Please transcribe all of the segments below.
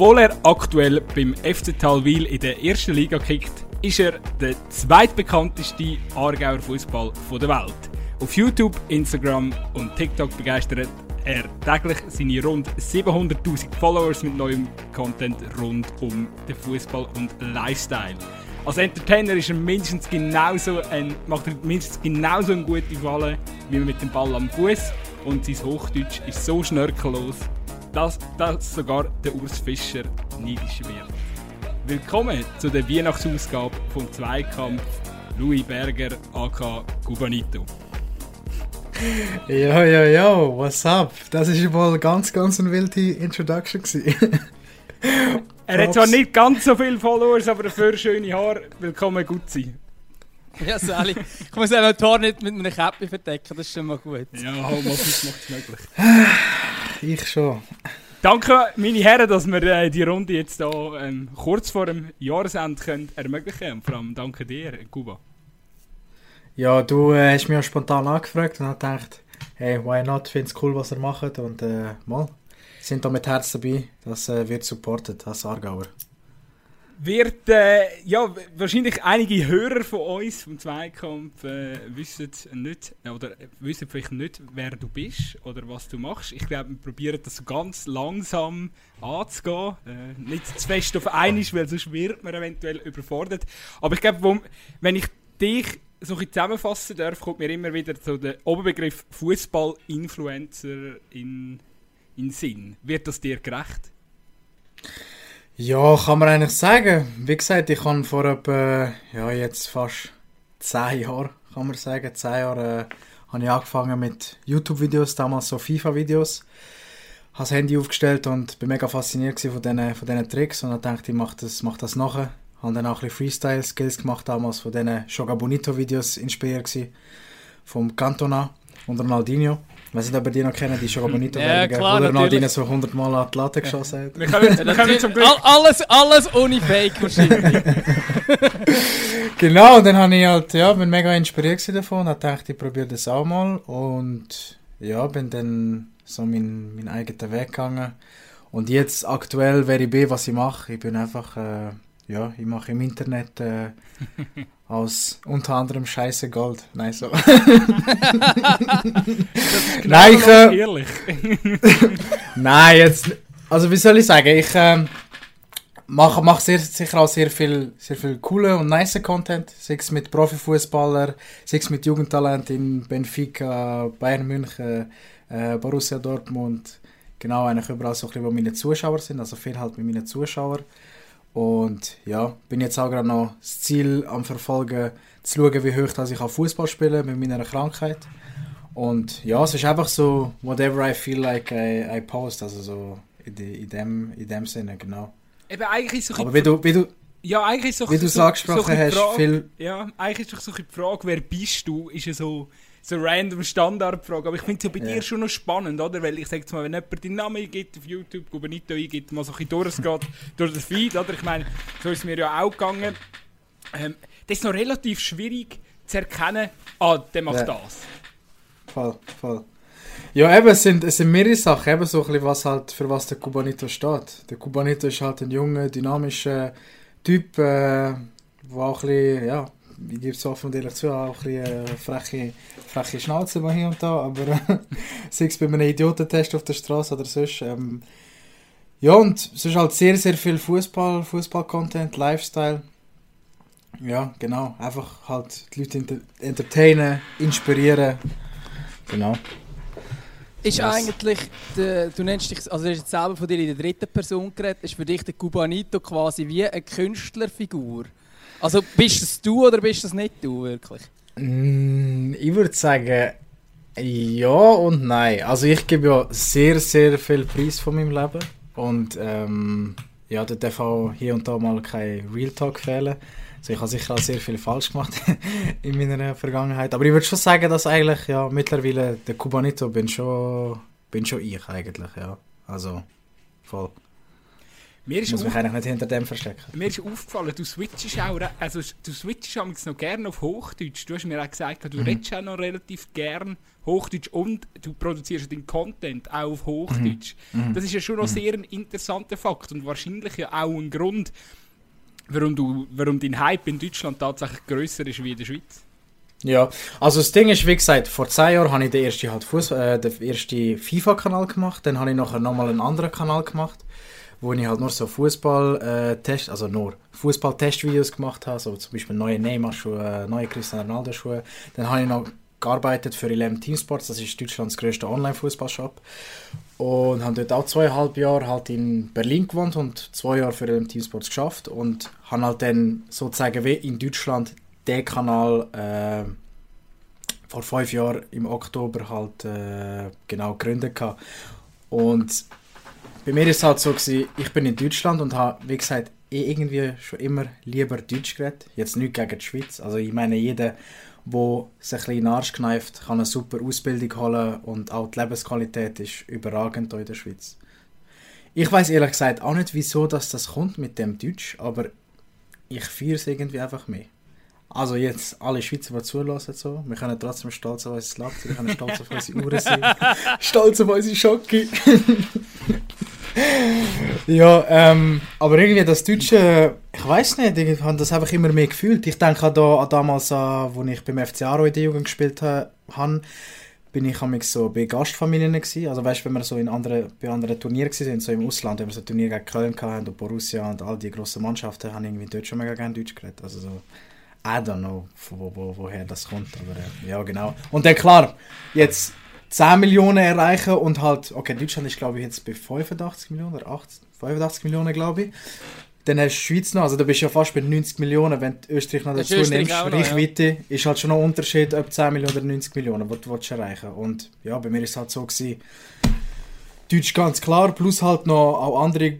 Obwohl er aktuell beim FC Talwil in der ersten Liga kickt, ist er der zweitbekannteste Aargauer Fußball der Welt. Auf YouTube, Instagram und TikTok begeistert er täglich seine rund 700.000 Followers mit neuem Content rund um den Fußball und Lifestyle. Als Entertainer ist er mindestens genauso ein, macht er mindestens genauso eine gute Walle wie mit dem Ball am Fuß und sein Hochdeutsch ist so schnörkellos, dass, dass sogar der Urs Fischer neidisch wird. Willkommen zu der Weihnachtsausgabe vom Zweikampf Louis Berger aka Gubanito. Ja, ja, ja, what's up? Das war mal ganz, ganz eine wilde Introduction. er hat zwar nicht ganz so viele Followers, aber dafür schöne Haare. Willkommen, gut sein. Ja, Sally. Ich muss auch die Haare nicht mit einer Käppi verdecken, das ist schon mal gut. Ja, Homeoffice macht es möglich. Ich schon. Danke, meine Herren, dass wir äh, die Runde jetzt hier ähm, kurz vor dem Jahresende können ermöglichen können. Vor allem danke dir, Kuba. Ja, du äh, hast mich auch spontan angefragt und habe gedacht, hey, why not, finde es cool, was er macht und äh, mal, sind da mit Herz dabei, das äh, wird supported als Aargauer. Wird, äh, ja, wahrscheinlich einige Hörer von uns vom Zweikampf äh, wissen nicht, oder wissen vielleicht nicht, wer du bist oder was du machst. Ich glaube, wir probieren das so ganz langsam anzugehen. Äh, nicht zu fest auf einmal, weil sonst wird man eventuell überfordert. Aber ich glaube, wenn ich dich so ein zusammenfassen darf, kommt mir immer wieder so der Oberbegriff Fußball-Influencer in, in Sinn. Wird das dir gerecht? Ja, kann man eigentlich sagen. Wie gesagt, ich habe vor etwa, ja, jetzt fast zehn Jahren, kann man sagen, zehn Jahre, äh, habe ich angefangen mit YouTube-Videos, damals so FIFA-Videos. Habe das Handy aufgestellt und bin mega fasziniert von diesen, von diesen Tricks und dann dachte ich, mach das, mach das nachher. Habe dann auch ein bisschen Freestyle-Skills gemacht, damals von diesen Shoga Bonito-Videos inspiriert gewesen. Vom Cantona und Ronaldinho. Ich weiß nicht, ob ihr die noch kennen, die Shoga Bonito ja, klar, wo Ronaldinho so 100 Mal an die Latte geschossen hat. Wir können, wir können zum Glück... alles, alles ohne Fake wahrscheinlich. genau, und dann habe ich halt, ja, bin mega inspiriert davon, habe gedacht, ich probiere das auch mal und ja, bin dann so meinen mein eigenen Weg gegangen. Und jetzt aktuell, wer ich bin, was ich mache, ich bin einfach... Äh, ja, ich mache im Internet äh, aus unter anderem Scheiße Gold. Nein, so. Nein, ich, äh, ehrlich. Nein, jetzt, also wie soll ich sagen, ich äh, mache mach sehr, sicher auch sehr viel, sehr viel coole und nice Content, sei es mit Profifußballer, sei es mit Jugendtalent in Benfica, Bayern München, äh, Borussia Dortmund, genau, eigentlich überall so ein bisschen, wo meine Zuschauer sind, also viel halt mit meinen Zuschauern. Und ja, bin jetzt auch gerade noch das Ziel am Verfolgen, zu schauen, wie hoch dass ich Fußball spielen mit meiner Krankheit. Und ja, es ist einfach so, whatever I feel like I, I post, also so in, die, in, dem, in dem Sinne, genau. Eben eigentlich so Aber wie du, wie du, ja, eigentlich so, wie du so, angesprochen so hast, Frage, viel... Ja, eigentlich ist doch so die Frage, wer bist du, ist ja so so random Standardfrage. Aber ich finde es ja bei yeah. dir schon noch spannend, oder? Weil ich sage jetzt mal, wenn jemand deinen Namen eingibt auf YouTube, Gubernito eingibt, mal so ein bisschen durchgeht durch den Feed, oder? Ich meine, so ist es mir ja auch gegangen. Ähm, das ist noch relativ schwierig zu erkennen, ah, der macht yeah. das. Voll, voll. Ja, eben, es sind, es sind mehrere Sachen, eben so ein bisschen, was halt, für was der Kubanito steht. Der Kubanito ist halt ein junger, dynamischer Typ, äh, der auch ein bisschen, ja, ich gebe es offen und ehrlich zu, auch ein bisschen äh, freche, freche Schnauze mal hier und da, aber äh, sei es bei einem Idiotentest auf der Straße oder sonst. Ähm, ja, und es ist halt sehr, sehr viel Fußball, Fußball-Content, Lifestyle. Ja, genau. Einfach halt die Leute entertainen, inspirieren. Genau. Ist yes. eigentlich, der, du nennst dich, also du hast jetzt selber von dir in der dritten Person geredet, ist für dich der Cubanito quasi wie eine Künstlerfigur? Also bist das du oder bist das nicht du wirklich? Mm, ich würde sagen, ja und nein. Also ich gebe ja sehr, sehr viel Preis von meinem Leben. Und ähm, ja, da darf auch hier und da mal kein Real Talk fehlen. Also ich habe sicher auch sehr viel falsch gemacht in meiner Vergangenheit. Aber ich würde schon sagen, dass eigentlich ja mittlerweile der Cubanito bin schon, bin schon ich eigentlich, ja. Also voll. Mir ist Muss mich eigentlich nicht hinter dem verstecken. Mir ist aufgefallen, du switchst auch, also du switchst noch gerne auf Hochdeutsch. Du hast mir auch gesagt, Mhm. du redest auch noch relativ gern Hochdeutsch und du produzierst den Content auch auf Hochdeutsch. Mhm. Das ist ja schon noch sehr ein interessanter Fakt und wahrscheinlich ja auch ein Grund, warum, du, warum dein Hype in Deutschland tatsächlich grösser ist wie in der Schweiz. Ja, also das Ding ist, wie gesagt, vor zwei Jahren habe ich den ersten, halt Fuss, äh, den ersten FIFA-Kanal gemacht, dann habe ich nachher nochmal einen anderen Kanal gemacht, wo ich halt nur so Fußball-Test, also nur Fußball-Testvideos gemacht habe, so zum Beispiel neue Neymar-Schuhe, neue Cristiano Ronaldo-Schuhe. Dann habe ich noch gearbeitet für Ilem Teamsports, das ist Deutschlands größter Online-Fußballshop. Und habe dort auch zweieinhalb Jahre halt in Berlin gewohnt und zwei Jahre für Ilem Teamsports geschafft und habe halt dann sozusagen wie in Deutschland den Kanal äh, vor fünf Jahren im Oktober halt äh, genau gegründet. Und bei mir ist es halt so gewesen, ich bin in Deutschland und habe, wie gesagt, eh irgendwie schon immer lieber Deutsch geredet. Jetzt nicht gegen die Schweiz. Also ich meine, jeder, der sich ein bisschen in den Arsch kneift, kann eine super Ausbildung holen und auch die Lebensqualität ist überragend hier in der Schweiz. Ich weiß ehrlich gesagt auch nicht, wieso dass das kommt mit dem Deutsch, aber ich feiere es irgendwie einfach mehr. Also jetzt alle Schweizer, die zulassen, so. wir können trotzdem stolz auf unser Land sein, wir können stolz auf unsere Uhren sein, stolz auf unsere Schocke. ja, ähm, aber irgendwie das Deutsche, ich weiß nicht, ich habe das einfach immer mehr gefühlt. Ich denke da, an damals, an, wo ich beim FC Aarau in der Jugend gespielt habe, bin ich amigs so bei Gastfamilien gewesen. Also weißt, wenn wir so in anderen, bei anderen Turnieren sind, so im Ausland, wenn wir so Turniere gegen Köln hatten und Borussia und all die grossen Mannschaften, haben irgendwie dort schon mega gerne Deutsch geredet. Also so, I don't know, wo, wo, woher das kommt, aber äh, ja genau. Und dann klar, jetzt 10 Millionen erreichen und halt, okay, Deutschland ist glaube ich jetzt bei 85 Millionen oder 80, 85 Millionen glaube ich. Dann hast du die Schweiz noch, also da bist du ja fast bei 90 Millionen, wenn du Österreich noch dazu nimmst. noch, ja. Reichweite ist halt schon noch ein Unterschied, ob 10 Millionen oder 90 Millionen, was du willst erreichen Und ja, bei mir ist es halt so gewesen, Deutsch ganz klar, plus halt noch auch andere,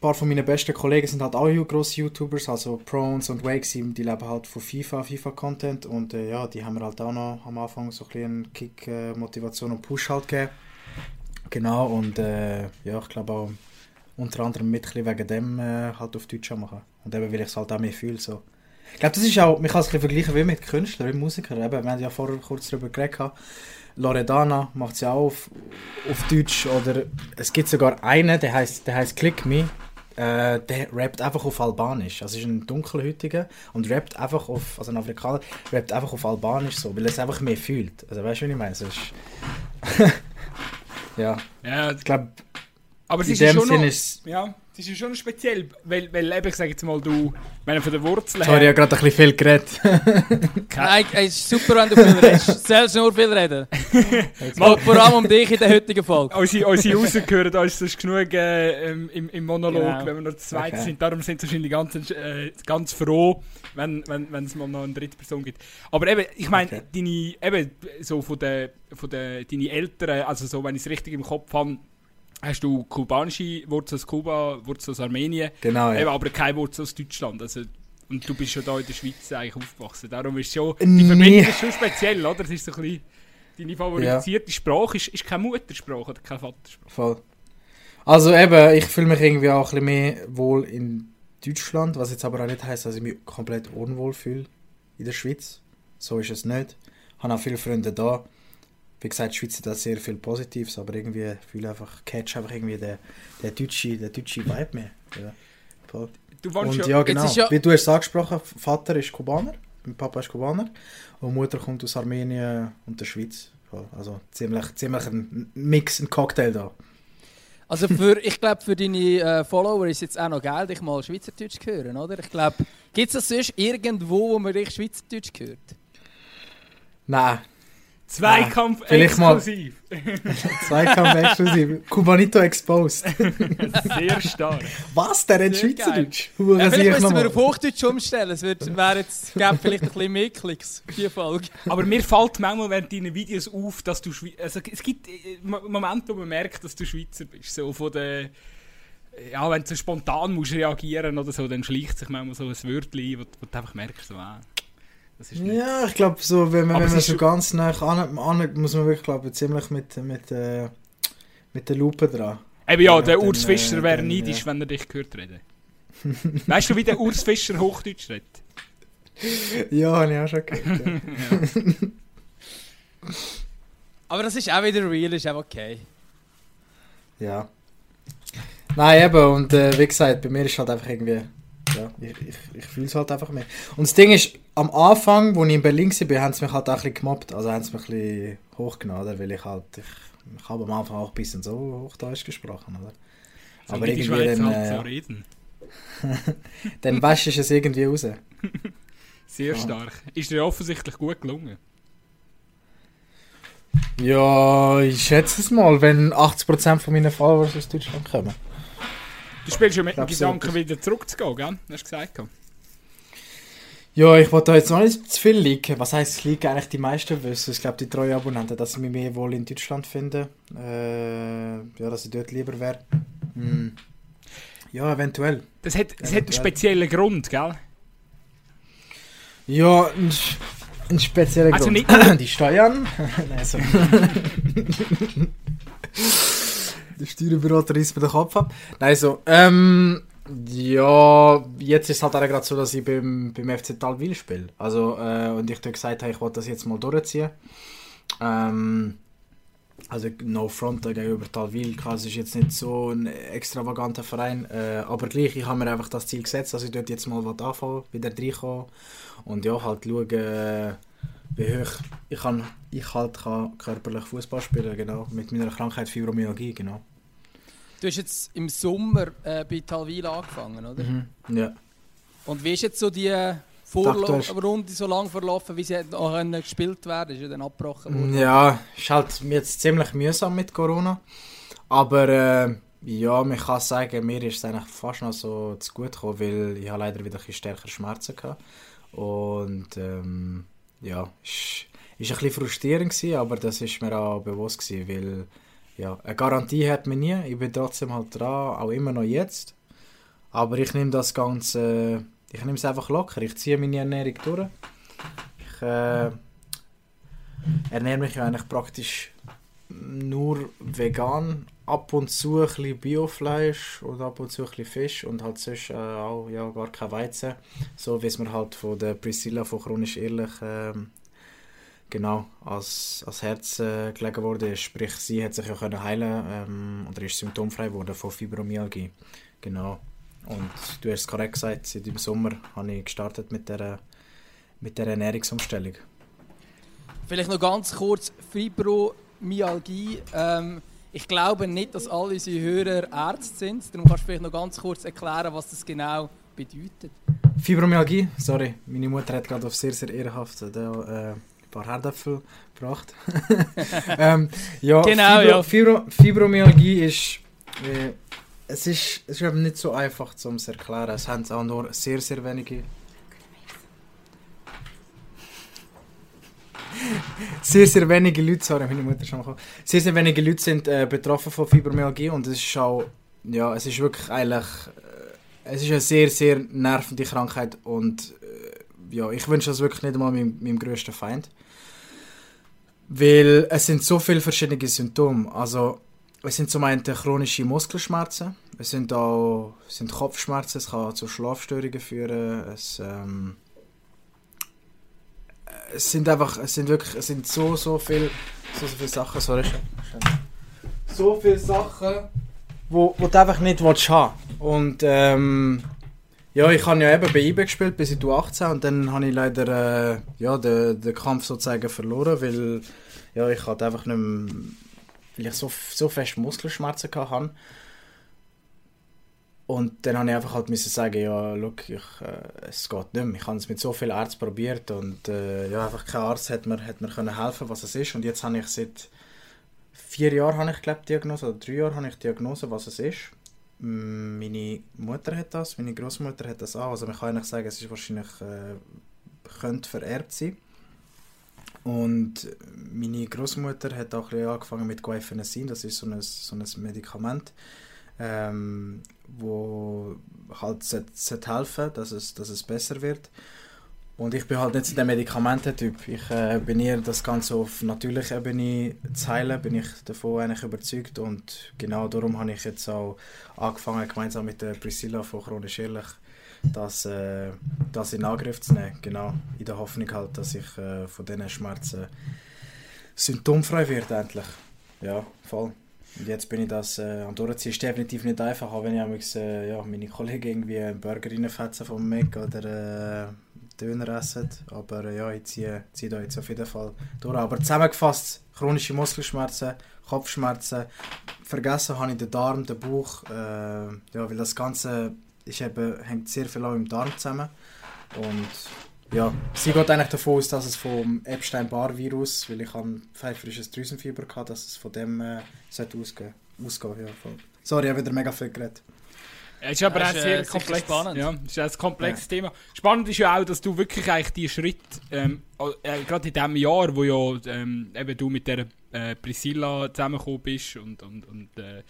ein paar von meinen besten Kollegen sind halt auch grosse YouTubers, also Prones und Wakes, die leben halt von FIFA, FIFA-Content und äh, ja, die haben mir halt auch noch am Anfang so ein bisschen Kick, äh, Motivation und Push halt gegeben. Genau, und äh, ja, ich glaube auch unter anderem mit ein wegen dem äh, halt auf Deutsch machen. Und eben, weil ich es halt auch mehr fühle, so. Ich glaube, das ist auch, man kann es ein bisschen vergleichen wie mit Künstlern, wie Musikern. Eben, wir haben ja vorher kurz darüber geredet. Loredana macht es ja auch auf, auf Deutsch. Oder es gibt sogar einen, der heißt, der Click Me. Äh, der rappt einfach auf Albanisch. Also ist ein dunkelhäutiger und rappt einfach auf, also ein Afrikaner, rappt einfach auf Albanisch so, weil er es einfach mehr fühlt. Also weißt du, wie ich meine? Es ist ja, Ja, ich glaube, aber es in dem Sinne ist ja, es ist ja schon speziell, weil, weil eben, ich sage jetzt mal, du, wenn du von der Wurzel Sorry, ich habe gerade ein bisschen viel geredet. Nein, es ist super, wenn du viel redest. Selbst nur viel reden. Es geht vor allem um dich in der heutigen Folge. Unsere, unsere rausgehören, da ist sonst genug äh, im, im, im Monolog, Genau. wenn wir noch zu zweit Okay. sind. Darum sind sie wahrscheinlich ganz, äh, ganz froh, wenn, wenn, wenn es mal noch eine dritte Person gibt. Aber eben, ich meine, Okay. deine, eben, so von der, von der, deine Eltern, also so, wenn ich es richtig im Kopf habe, hast du kubanische Wurzeln aus Kuba, Wurzeln aus Armenien, Genau, eben, ja. aber keine Wurzeln aus Deutschland. Also, und du bist schon da in der Schweiz eigentlich aufgewachsen. Darum ist schon, die. Verbindung ist schon speziell, oder? Das ist so ein bisschen, deine favorisierte Sprache ist, ist keine Muttersprache oder keine Vatersprache. Voll. Also eben, ich fühle mich irgendwie auch ein bisschen mehr wohl in Deutschland, was jetzt aber auch nicht heisst, dass ich mich komplett unwohl fühle in der Schweiz. So ist es nicht. Ich habe auch viele Freunde da. Wie gesagt, die Schweiz hat auch sehr viel Positives, aber irgendwie fühle ich einfach, catch einfach irgendwie den, den deutschen den deutsche Vibe mehr. Ja. Du Und ja, ja, genau. ja- Wie du hast es angesprochen, Vater ist Kubaner, mein Papa ist Kubaner und Mutter kommt aus Armenien und der Schweiz. Also ziemlich, ziemlich ein Mix, ein Cocktail da. Also für, ich glaube, für deine äh, Follower ist jetzt auch noch geil, dich mal Schweizerdeutsch zu hören, oder? Ich glaube, gibt es das sonst irgendwo, wo man dich Schweizerdeutsch hört? Nein, Zweikampf Vielleicht mal- exklusiv. Zweikampf exklusiv. Kubanito exposed. Sehr stark. Was? Der hat Sehr Schweizerdeutsch? Ja, vielleicht müssen wir auf Hochdeutsch umstellen. Es wird, wäre jetzt, gäbe vielleicht ein bisschen mehr Klicks, die Folge. Aber mir fällt manchmal während deinen Videos auf, dass du Schweizer. Also es gibt äh, Mo- Momente, wo man merkt, dass du Schweizer bist. So von der. Ja, wenn du so spontan musst reagieren oder so, dann schleicht sich manchmal so ein Wörtchen ein, wo, wo du einfach merkst, so, ah. Ja, ich glaube, so, wenn man, wenn man so schon- ganz nah an, an muss man wirklich, glaube ziemlich mit, mit, äh, mit der Lupe dran. Eben ja, Ja, der Urs Fischer äh, wäre dann, neidisch, ja. wenn er dich gehört reden. weißt du, wie der Urs Fischer Hochdeutsch redet? Ja, habe ich auch schon gehört. ja. Aber das ist auch wieder real, ist auch okay. Ja. Nein, eben, und äh, wie gesagt, bei mir ist halt einfach irgendwie. Ja, ich, ich, ich fühle es halt einfach mehr. Und das Ding ist, am Anfang, als ich in Berlin war, haben sie mich halt auch ein bisschen gemobbt. Also haben sie mich ein bisschen hochgenommen, weil ich halt. Ich, ich habe am Anfang auch ein bisschen so Hochdeutsch gesprochen, oder? So Aber irgendwie Schweizer dann, halt äh, so reden. dann wäschst du es irgendwie raus. Sehr Ja. stark. Ist dir offensichtlich gut gelungen. Ja, ich schätze es mal, wenn 80% von meinen Followers aus Deutschland kommen. Du spielst ja mit dem Gedanken, wieder zurückzugehen, gell? Hast du gesagt. Ja, ich wollte da jetzt noch nicht zu viel liegen. Was heisst liegen? Eigentlich die meisten wissen. Ich glaube, die treuen Abonnenten, dass sie mich mehr wohl in Deutschland finden. Äh, ja, dass ich dort lieber wäre. Hm. Ja, eventuell. Das hat, das hat einen speziellen Grund, gell? Ja, ein, ein spezieller Also Grund. nicht- die Steuern. Nein, so. Der Steuerberater reißt mir den Kopf ab. Nein, so. Ähm, ja, jetzt ist es halt gerade so, dass ich beim, beim FC Talwil spiele. Also, äh, und ich dir gesagt habe, ich wollte das jetzt mal durchziehen. Ähm, also, no front gegenüber Talwil. Es ist jetzt nicht so ein extravaganter Verein. Äh, aber gleich, ich habe mir einfach das Ziel gesetzt, dass ich dort jetzt mal was anfangen, wieder reinkommen. Und ja, halt schauen, wie hoch ich, kann, ich halt kann körperlich Fußball spielen genau. Mit meiner Krankheit Fibromyalgie, genau. Du hast jetzt im Sommer äh, bei Talwil angefangen, oder? Mhm. Ja. Und wie ist jetzt so die Aktuell- Vorrunde so lange verlaufen, wie sie noch können gespielt werden? Ist ja dann abgebrochen worden. Ja, ist halt jetzt ziemlich mühsam mit Corona. Aber äh, ja, man kann sagen, mir ist es eigentlich fast noch so zu gut gekommen, weil ich habe leider wieder ein bisschen stärkere Schmerzen hatte. Und ähm, ja, ist, ist ein bisschen frustrierend gewesen, aber das ist mir auch bewusst gewesen, weil ja, eine Garantie hat man nie. Ich bin trotzdem halt dran, auch immer noch jetzt. Aber ich nehme das Ganze, ich nehme es einfach locker. Ich ziehe meine Ernährung durch. Ich äh, ernähre mich ja eigentlich praktisch nur vegan. Ab und zu ein bisschen Biofleisch und ab und zu ein bisschen Fisch und halt sonst äh, auch ja, gar kein Weizen. So wie es mir halt von der Priscilla von Chronisch Ehrlich ähm, genau als, als Herz äh, gelegen wurde. Sprich, sie hat sich ja können heilen ähm, oder ist symptomfrei geworden von Fibromyalgie. Genau. Und du hast es korrekt gesagt, seit im Sommer habe ich gestartet mit der, mit der Ernährungsumstellung. Vielleicht noch ganz kurz Fibromyalgie. Ähm, ich glaube nicht, dass alle unsere Hörer Ärzte sind. Darum kannst du vielleicht noch ganz kurz erklären, was das genau bedeutet. Fibromyalgie, sorry, meine Mutter hat gerade auf sehr, sehr ehrenhaft da, äh, paar Herdäpfel gebracht. ähm, ja, Genau, Fibro, ja. Fibro, Fibromyalgie ist, äh, es ist, es ist eben nicht so einfach zu erklären. Es haben auch nur sehr, sehr wenige. Sehr, sehr wenige Leute, sorry, meine Mutter schon mal gekommen. Sehr, sehr wenige Leute sind äh, betroffen von Fibromyalgie und es ist auch, ja, es ist wirklich eigentlich, äh, es ist eine sehr, sehr nervende Krankheit und ja, ich wünsche das wirklich nicht einmal meinem, meinem grössten Feind. Weil es sind so viele verschiedene Symptome. Also, es sind zum einen chronische Muskelschmerzen, es sind auch es sind Kopfschmerzen, es kann zu Schlafstörungen führen, es, ähm, es sind einfach, es sind wirklich, es sind so, so viel, so, so viele Sachen, sorry, so viele Sachen, wo, wo du einfach nicht willst haben Und ähm, ja, ich habe ja eben bei IBE gespielt bis in 18 und dann habe ich leider äh, ja, den, den Kampf sozusagen verloren, weil ja, ich halt einfach nicht mehr, weil ich so, so fest Muskelschmerzen hatte. Und dann habe ich einfach halt müssen sagen, ja, look, ich, äh, es geht nicht mehr. Ich habe es mit so vielen Ärzten probiert und äh, ja, einfach kein Arzt hat mir, hat mir können helfen, was es ist. Und jetzt habe ich seit vier Jahren, habe ich glaube Diagnose, oder drei Jahren habe ich Diagnose, was es ist. Meine Mutter hat das, meine Großmutter hat das auch. Also man kann eigentlich sagen, es ist wahrscheinlich, äh, könnte vererbt sein. Und meine Großmutter hat auch ein angefangen mit Guaifenesin, das ist so ein, so ein Medikament, ähm, wo halt sollte helfen, dass es, dass es besser wird. Und ich bin halt nicht so der Medikamententyp. Ich äh, bin eher das Ganze auf natürlicher Ebene zu heilen, bin ich davon eigentlich überzeugt. Und genau darum habe ich jetzt auch angefangen, gemeinsam mit der Priscilla von Chronisch Ehrlich, das, äh, das in Angriff zu nehmen. Genau, in der Hoffnung halt, dass ich äh, von diesen Schmerzen symptomfrei werde endlich. Ja, voll. Und jetzt bin ich das äh, am durchziehen. Ist definitiv nicht einfach, auch wenn ich äh, ja, meine Kollegen irgendwie einen Burger reinfetzen vom Mac oder äh, Döner essen. Aber ja, ich ziehe, ziehe da jetzt auf jeden Fall durch. Aber zusammengefasst, chronische Muskelschmerzen, Kopfschmerzen, vergessen habe ich den Darm, den Bauch, äh, ja, weil das Ganze ist eben, hängt sehr viel auch im Darm zusammen. Und ja, sie geht eigentlich davon aus, dass es vom Epstein-Barr-Virus, weil ich ein pfeiferisches Drüsenfieber hatte, dass es von dem äh, sollte ausgehen. ausgehen ja. Sorry, ich habe wieder mega viel geredet. Es ist aber Das auch ist, sehr äh, komplex. spannend. Ja, ist ein komplexes Thema. Spannend ist ja auch, dass du wirklich eigentlich die Schritt, ähm, äh, gerade in diesem Jahr, wo ja ähm, eben du mit der äh, Priscilla zusammengekommen bist und, und, und äh,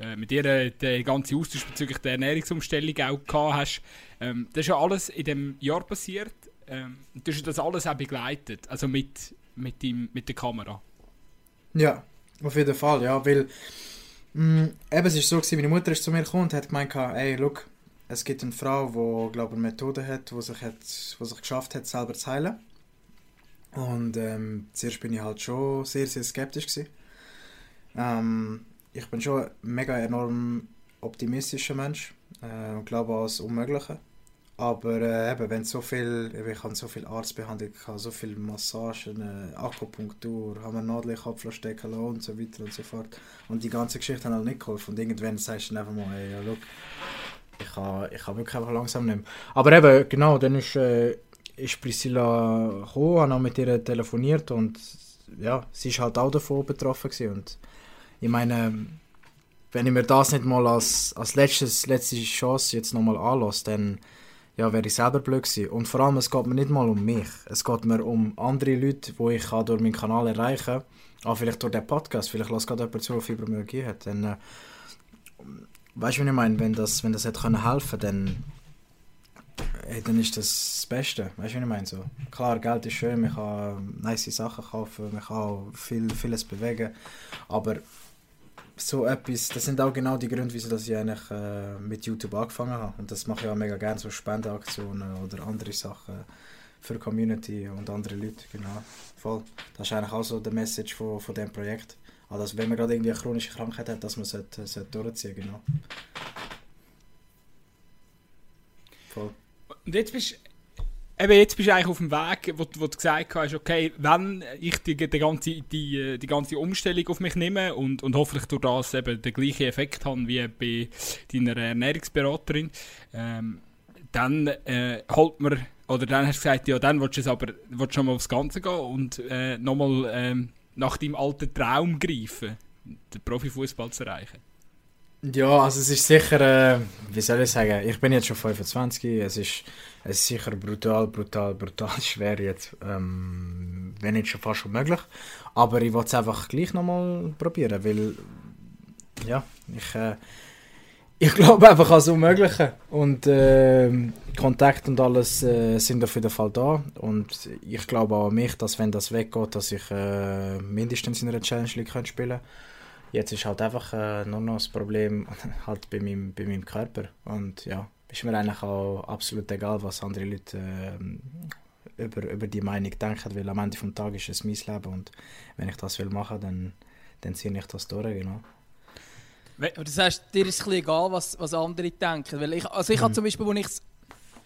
äh, mit ihr äh, den ganzen Austausch bezüglich der Ernährungsumstellung auch gehabt hast, ähm, das ist ja alles in dem Jahr passiert. Ähm, du hast das alles auch begleitet, also mit, mit, dem, mit der Kamera. Ja, auf jeden Fall, ja, weil mh, eben, es ist so gewesen, meine Mutter ist zu mir gekommen und hat gemeint, ey, look, es gibt eine Frau, die, glaube ich, eine Methode hat, die sich, hat, die sich geschafft hat, selber zu heilen. Und ähm, zuerst bin ich halt schon sehr, sehr skeptisch. Ähm, ich bin schon ein mega enorm optimistischer Mensch äh, und glaube an das Unmögliche. Aber äh, eben, wenn so viel, ich habe so viel Arztbehandlung, gehabt, so viel Massagen, äh, Akupunktur, haben wir Nadel in den Kopf stecken lassen und so weiter und so fort. Und die ganze Geschichte hat halt nicht geholfen. Und irgendwann sagst du einfach mal, ey, ja, look, ich kann, ich kann wirklich einfach langsam nehmen. Aber eben, genau, dann ist, äh, ist Priscilla gekommen, habe noch mit ihr telefoniert und ja, sie ist halt auch davon betroffen gewesen. Und ich meine, wenn ich mir das nicht mal als, als letztes, letzte Chance jetzt nochmal anlasse, dann ja, wäre ich selber blöd gewesen. Und vor allem, es geht mir nicht mal um mich. Es geht mir um andere Leute, die ich durch meinen Kanal erreichen kann. Auch vielleicht durch den Podcast. Vielleicht lässt gerade jemand zu, der Fibromyalgie hat. Dann, äh, weißt du, was ich meine? Wenn das, wenn das hätte können helfen dann, äh, dann ist das das Beste. Weißt du, was ich meine? So, klar, Geld ist schön, man kann nice Sachen kaufen, man kann auch viel, vieles bewegen. Aber so etwas, das sind auch genau die Gründe, wieso dass ich eigentlich äh, mit YouTube angefangen habe. Und das mache ich auch mega gerne, so Spendenaktionen oder andere Sachen für die Community und andere Leute, genau. Voll. Das ist eigentlich auch so der Message von, von diesem Projekt. Also, wenn man gerade irgendwie eine chronische Krankheit hat, dass man sollte, sollte durchziehen genau. Voll. Und jetzt bist Eben, jetzt bist du eigentlich auf dem Weg, wo, wo du gesagt hast, okay, wenn ich die, die, ganze, die, die ganze Umstellung auf mich nehme und, und hoffentlich durch das eben den gleichen Effekt habe wie bei deiner Ernährungsberaterin, ähm, dann äh, holt man, oder dann hast du gesagt, ja, dann willst du es aber willst schon mal aufs Ganze gehen und äh, nochmal ähm, nach deinem alten Traum greifen, den Profifußball zu erreichen. Ja, also es ist sicher, äh, wie soll ich sagen, ich bin jetzt schon 25, es ist, es ist sicher brutal, brutal, brutal schwer jetzt, ähm, wenn nicht schon fast unmöglich, aber ich wollte es einfach gleich nochmal probieren, weil, ja, ich, äh, ich glaube einfach an das Unmögliche und äh, Kontakt und alles äh, sind auf jeden Fall da und ich glaube auch an mich, dass wenn das weggeht, dass ich äh, mindestens in einer Challenge League könnte spielen Jetzt ist halt einfach äh, nur noch das Problem halt bei meinem, bei meinem Körper. Und ja, ist mir eigentlich auch absolut egal, was andere Leute ähm, über, über die Meinung denken, weil am Ende des Tages ist es mein Leben und wenn ich das will machen, dann, dann ziehe ich das durch, genau. Das heißt, dir ist es egal, was, was andere denken. Weil ich, also ich Mhm. habe zum Beispiel, als ich es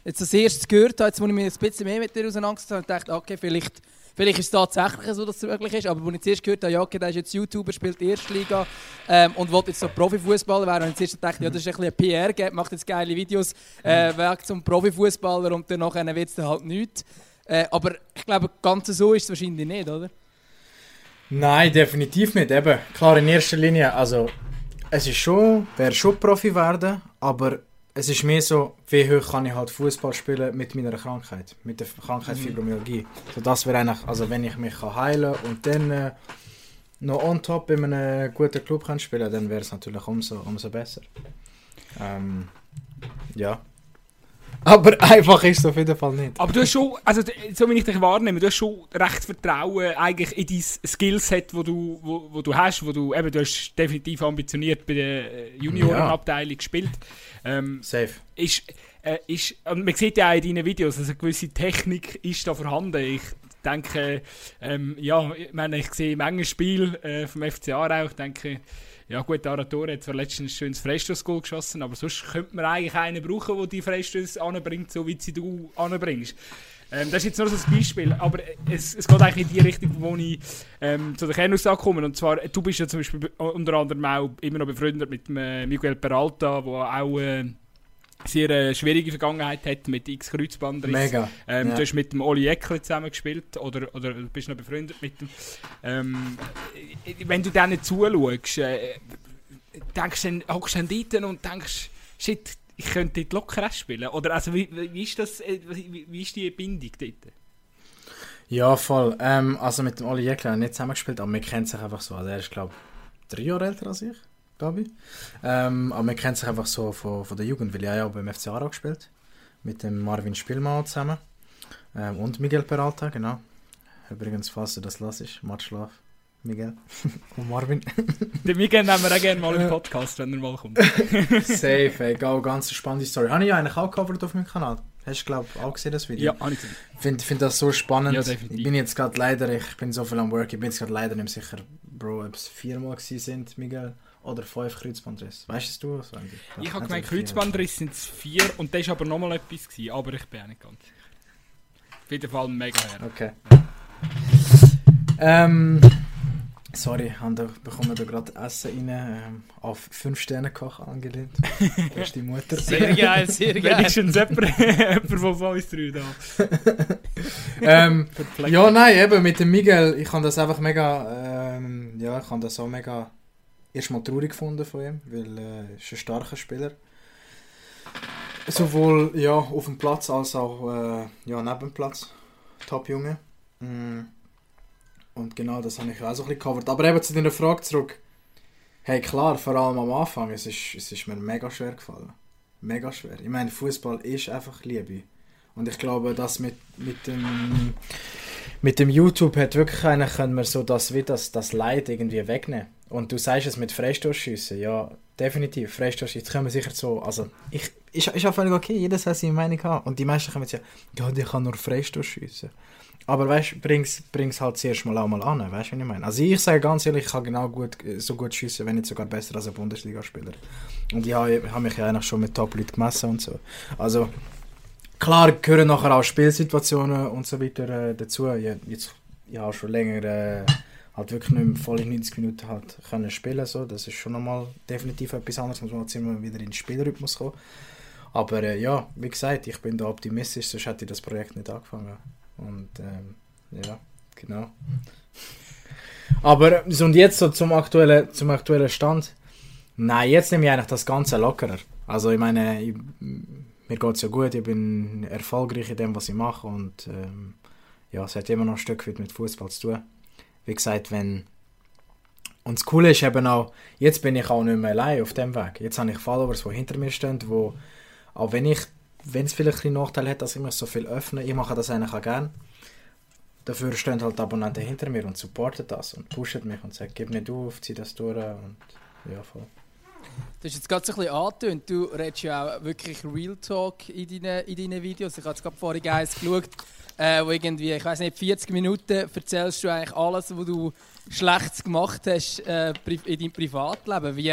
jetzt als erstes gehört habe, jetzt, wo ich mich ein bisschen mehr mit dir auseinandergesetzt habe, dachte okay, vielleicht, vielleicht ist es tatsächlich so, dass es möglich ist. Aber als ich zuerst gehört habe, ja, okay, der ist jetzt YouTuber, spielt Erstliga ähm, und will jetzt so Profifußballer werden, habe ich zuerst gedacht, ja, das ist ein bisschen PR, gell, macht jetzt geile Videos, äh, weg zum Profifußballer und dann nachher wird es dann halt nichts. Äh, aber ich glaube, ganz so ist es wahrscheinlich nicht, oder? Nein, definitiv nicht. Eben, klar, in erster Linie, also es ist schon, wäre schon Profi werden, aber es ist mehr so, wie hoch kann ich halt Fußball spielen mit meiner Krankheit, mit der Krankheit Fibromyalgie. So das wäre eigentlich, also wenn ich mich kann heilen und dann äh, noch on top in einem guten Club kann spielen, dann wäre es natürlich umso, umso besser. Ähm, ja. Aber einfach ist es auf jeden Fall nicht. Aber du hast schon, also so wie ich dich wahrnehme, du hast schon recht Vertrauen eigentlich in dein Skillset, wo du, wo, wo du hast, wo du eben, du hast definitiv ambitioniert bei der äh, Juniorenabteilung gespielt. Ähm, Safe. ist, äh, ist, und man sieht ja auch in deinen Videos, also eine gewisse Technik ist da vorhanden. Ich denke, ähm, ja, ich meine, ich sehe manche Spiele äh, vom FC Aarau, ich denke, ja gut, Arator hat zwar letztens ein schönes Freistoß-Goal geschossen, aber sonst könnte man eigentlich einen brauchen, der die Freistöße anbringt, so wie sie du anbringst. Ähm, das ist jetzt nur so ein Beispiel, aber es, es geht eigentlich in die Richtung, wo ich ähm, zu der Kernaussage komme. Und zwar, du bist ja zum Beispiel unter anderem auch immer noch befreundet mit äh, Miguel Peralta, der auch äh, sehr äh, schwierige Vergangenheit hat mit X Kreuzbandriss. Mega. Ähm, ja. Du hast mit dem Oli Eckle zusammen gespielt oder, oder bist noch befreundet mit ihm. Ähm, wenn du denen zuschaust, äh, denkst du, hockst du dann dort und denkst, shit, ich könnte dort locker spielen. Oder also, wie, wie, ist das, äh, wie, wie ist die Bindung dort? Ja, voll. Ähm, also mit dem Oli wir nicht zusammengespielt, aber wir kennen sich einfach so. Also er ist, glaube ich, drei Jahre älter als ich glaube ich. Ähm, aber man kennt sich einfach so von, von der Jugend, weil ich ja beim FC Aarau gespielt mit dem Marvin Spielmann zusammen ähm, und Miguel Peralta, genau. Übrigens, falls du das lassest, Matschlaf. Miguel und Marvin. Den Miguel nehmen wir auch gerne mal im Podcast, wenn er mal kommt. Safe, ey, go, ganz spannende Story. Habe ich ja eigentlich auch covered auf meinem Kanal. Hast du, glaube ich, auch gesehen, das Video? Ja, habe ich gesehen. Ich finde find das so spannend. Ja, ich bin jetzt gerade leider, ich bin so viel am Work, ich bin jetzt gerade leider nicht sicher, Bro, ob es viermal gewesen sind, Miguel oder fünf Kreuzbandrisse. Weißt du was? Ich, ich habe gemeint, Kreuzbandrisse sind es vier und das war aber nochmal etwas, gewesen, aber ich bin auch nicht ganz sicher. Auf jeden Fall mega her. Okay. Ähm, sorry, da bekommen wir gerade Essen rein, ähm, auf 5 Sterne Koch angelehnt. Das ist die Mutter. Sehr geil, sehr geil. Wenigstens jemand, jemand von uns drei da. ähm, ja, nein, eben mit dem Miguel, ich kann das einfach mega, ähm, ja, ich kann das auch mega erstmal traurig gefunden von ihm, weil er äh, ist ein starker Spieler. Sowohl ja, auf dem Platz als auch äh, ja, neben dem Platz. Top Junge. Mm. Und genau das habe ich auch so ein bisschen covered. Aber eben zu deiner Frage zurück. Hey klar, vor allem am Anfang, es ist, es ist mir mega schwer gefallen. Mega schwer. Ich meine, Fußball ist einfach Liebe. Und ich glaube, dass mit, mit dem mit dem YouTube hat wirklich einer können wir so das wie das, das Leid irgendwie wegnehmen. Und du sagst es mit Freistoßschüssen, ja, definitiv, Freistoßschüsse, jetzt wir sicher so, also, ich, ist, ist auch völlig okay, jeder soll seine Meinung haben. Und die meisten können sagen, ja, die kann nur Freistoßschüsse. Aber weißt du, bring's, bring's halt zuerst mal auch mal an, weißt du, was ich meine? Also ich sage ganz ehrlich, ich kann genau gut, so gut schiessen, wenn nicht sogar besser als ein Bundesligaspieler. Und ich habe, mich ja eigentlich schon mit Top-Leuten gemessen und so. Also, klar gehören nachher auch Spielsituationen und so weiter äh, dazu. Ich, jetzt, ich habe schon länger äh, halt wirklich nicht mehr voll in 90 Minuten halt können spielen so. Das ist schon nochmal definitiv etwas anderes, muss man jetzt immer wieder in den Spielrhythmus kommen. Aber äh, ja, wie gesagt, ich bin da optimistisch, sonst hätte ich das Projekt nicht angefangen. Und ähm, ja, genau. Aber so und jetzt so zum aktuellen, zum aktuellen Stand. Nein, jetzt nehme ich eigentlich das Ganze lockerer. Also ich meine, ich, mir geht es ja gut, ich bin erfolgreich in dem, was ich mache und ähm, ja, es hat immer noch ein Stück weit mit Fußball zu tun. Wie gesagt, wenn und das Coole ist eben auch, jetzt bin ich auch nicht mehr allein auf dem Weg. Jetzt habe ich Followers, die hinter mir stehen, wo auch wenn ich, wenn es vielleicht ein Nachteil hat, dass ich mich so viel öffne, ich mache das eigentlich auch gerne. Dafür stehen halt Abonnenten hinter mir und supporten das und pushen mich und sagen, gib nicht auf, zieh das durch und ja, voll. Du hast jetzt gerade so ein bisschen angetönt, du redest ja auch wirklich Real Talk in deinen, in deinen Videos. Ich habe jetzt gerade vorhin eins geschaut, äh, wo irgendwie, ich weiß nicht, 40 Minuten erzählst du eigentlich alles, was du Schlechtes gemacht hast äh, in deinem Privatleben. Wie,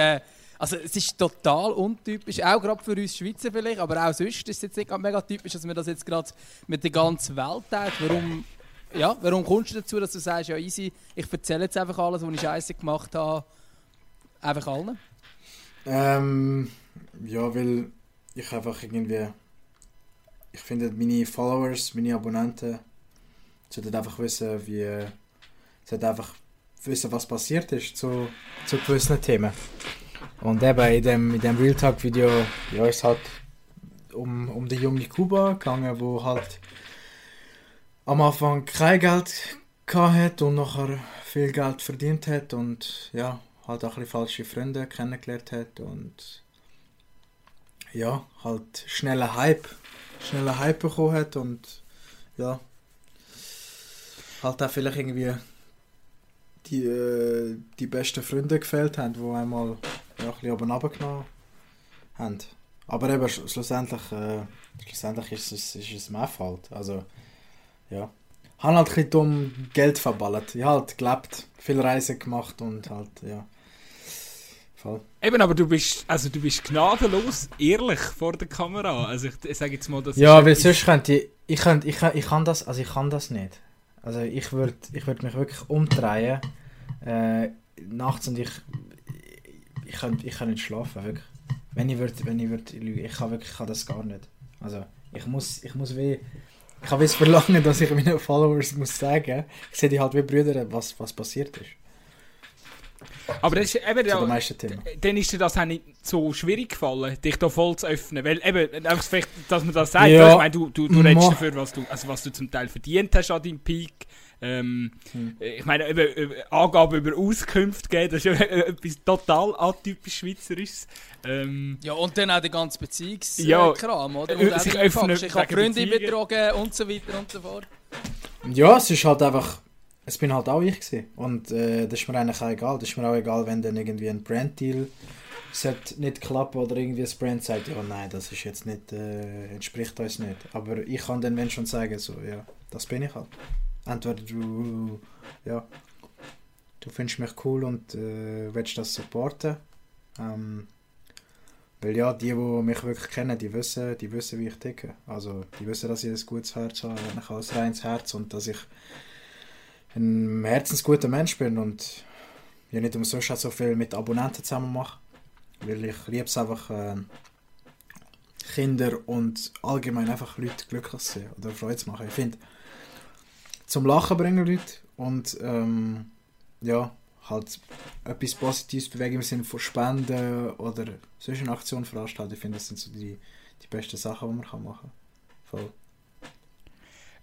also es ist total untypisch, auch gerade für uns Schweizer vielleicht, aber auch sonst ist es jetzt nicht mega typisch, dass man das jetzt gerade mit der ganzen Welt teilt. Warum, ja, warum kommst du dazu, dass du sagst, ja easy, ich erzähle jetzt einfach alles, was ich scheiße gemacht habe, einfach allen? Ähm, ja, weil ich einfach irgendwie. Ich finde, meine Followers, meine Abonnenten sollten einfach wissen, wie. sollten einfach wissen, was passiert ist zu, zu gewissen Themen. Und eben in dem, in dem Real Talk Video ja, ist halt um, um die junge Kuba gegangen, wo halt am Anfang kein Geld hat und nachher viel Geld verdient hat und ja, halt auch ein falsche Freunde kennengelernt hat und ja, halt schneller Hype schnell einen Hype bekommen hat und ja, halt auch vielleicht irgendwie die, äh, die besten Freunde gefällt haben, die einmal ja, ein bisschen oben runtergenommen haben. Aber eben, schlussendlich, äh, schlussendlich ist es, ist es mein Fault. Also, ja. Ich habe halt ein bisschen dumm Geld verballert. Ich habe halt gelebt, viel Reisen gemacht und halt, ja. Voll. Eben, aber du bist, also du bist gnadenlos ehrlich vor der Kamera. Also ich, ich sage jetzt mal, das Ja, weil sonst könnte ich, ich, könnte, ich, ich kann das, also ich kann das nicht. Also ich würde ich würd mich wirklich umdrehen äh, nachts und ich, ich, kann, ich kann nicht schlafen, wirklich. Wenn ich würde, wenn ich würde lügen, ich kann wirklich, ich kann das gar nicht. Also ich muss, ich muss wie, ich habe es verlangen, dass ich meinen Followers muss sagen, ich sehe die halt wie Brüder, was, was passiert ist. Aber das ist eben, ja, dann ist dir das auch nicht so schwierig gefallen, dich da voll zu öffnen. Weil eben, einfach vielleicht, dass man das sagt, ja. ich meine, du, du, du redest dafür, was du, also was du zum Teil verdient hast an deinem Peak. Ähm, hm. Ich meine, eben, Angaben über Auskünfte geben, das ist ja etwas total atypisch Schweizerisches. Ähm, ja, und dann auch der ganze Beziehungskram, ja, oder? Und sich öffnen, ich habe Freunde betrogen und so weiter und so fort. Ja, es ist halt einfach es bin halt auch ich gewesen. Und äh, das ist mir eigentlich auch egal. Das ist mir auch egal, wenn dann irgendwie ein Brand-Deal nicht klappen oder irgendwie ein Brand sagt, ja nein, das ist jetzt nicht, äh, entspricht uns nicht. Aber ich kann den Menschen sagen, so, ja, das bin ich halt. Entweder du, ja, du findest mich cool und äh, willst das supporten. Ähm, weil ja, die, die mich wirklich kennen, die wissen, die wissen, wie ich ticke. Also, die wissen, dass ich ein gutes Herz habe, ich habe ein reines Herz und dass ich ein herzensguter Mensch bin und ja nicht umsonst so viel mit Abonnenten zusammen mache. Weil ich liebe es einfach, äh, Kinder und allgemein einfach Leute glücklich zu sehen oder Freude zu machen. Ich finde, zum Lachen bringen Leute und ähm, ja, halt etwas Positives bewegen im Sinne von Spenden oder solche Aktionen veranstalten. Ich finde, das sind so die, die besten Sachen, die man machen kann. Voll.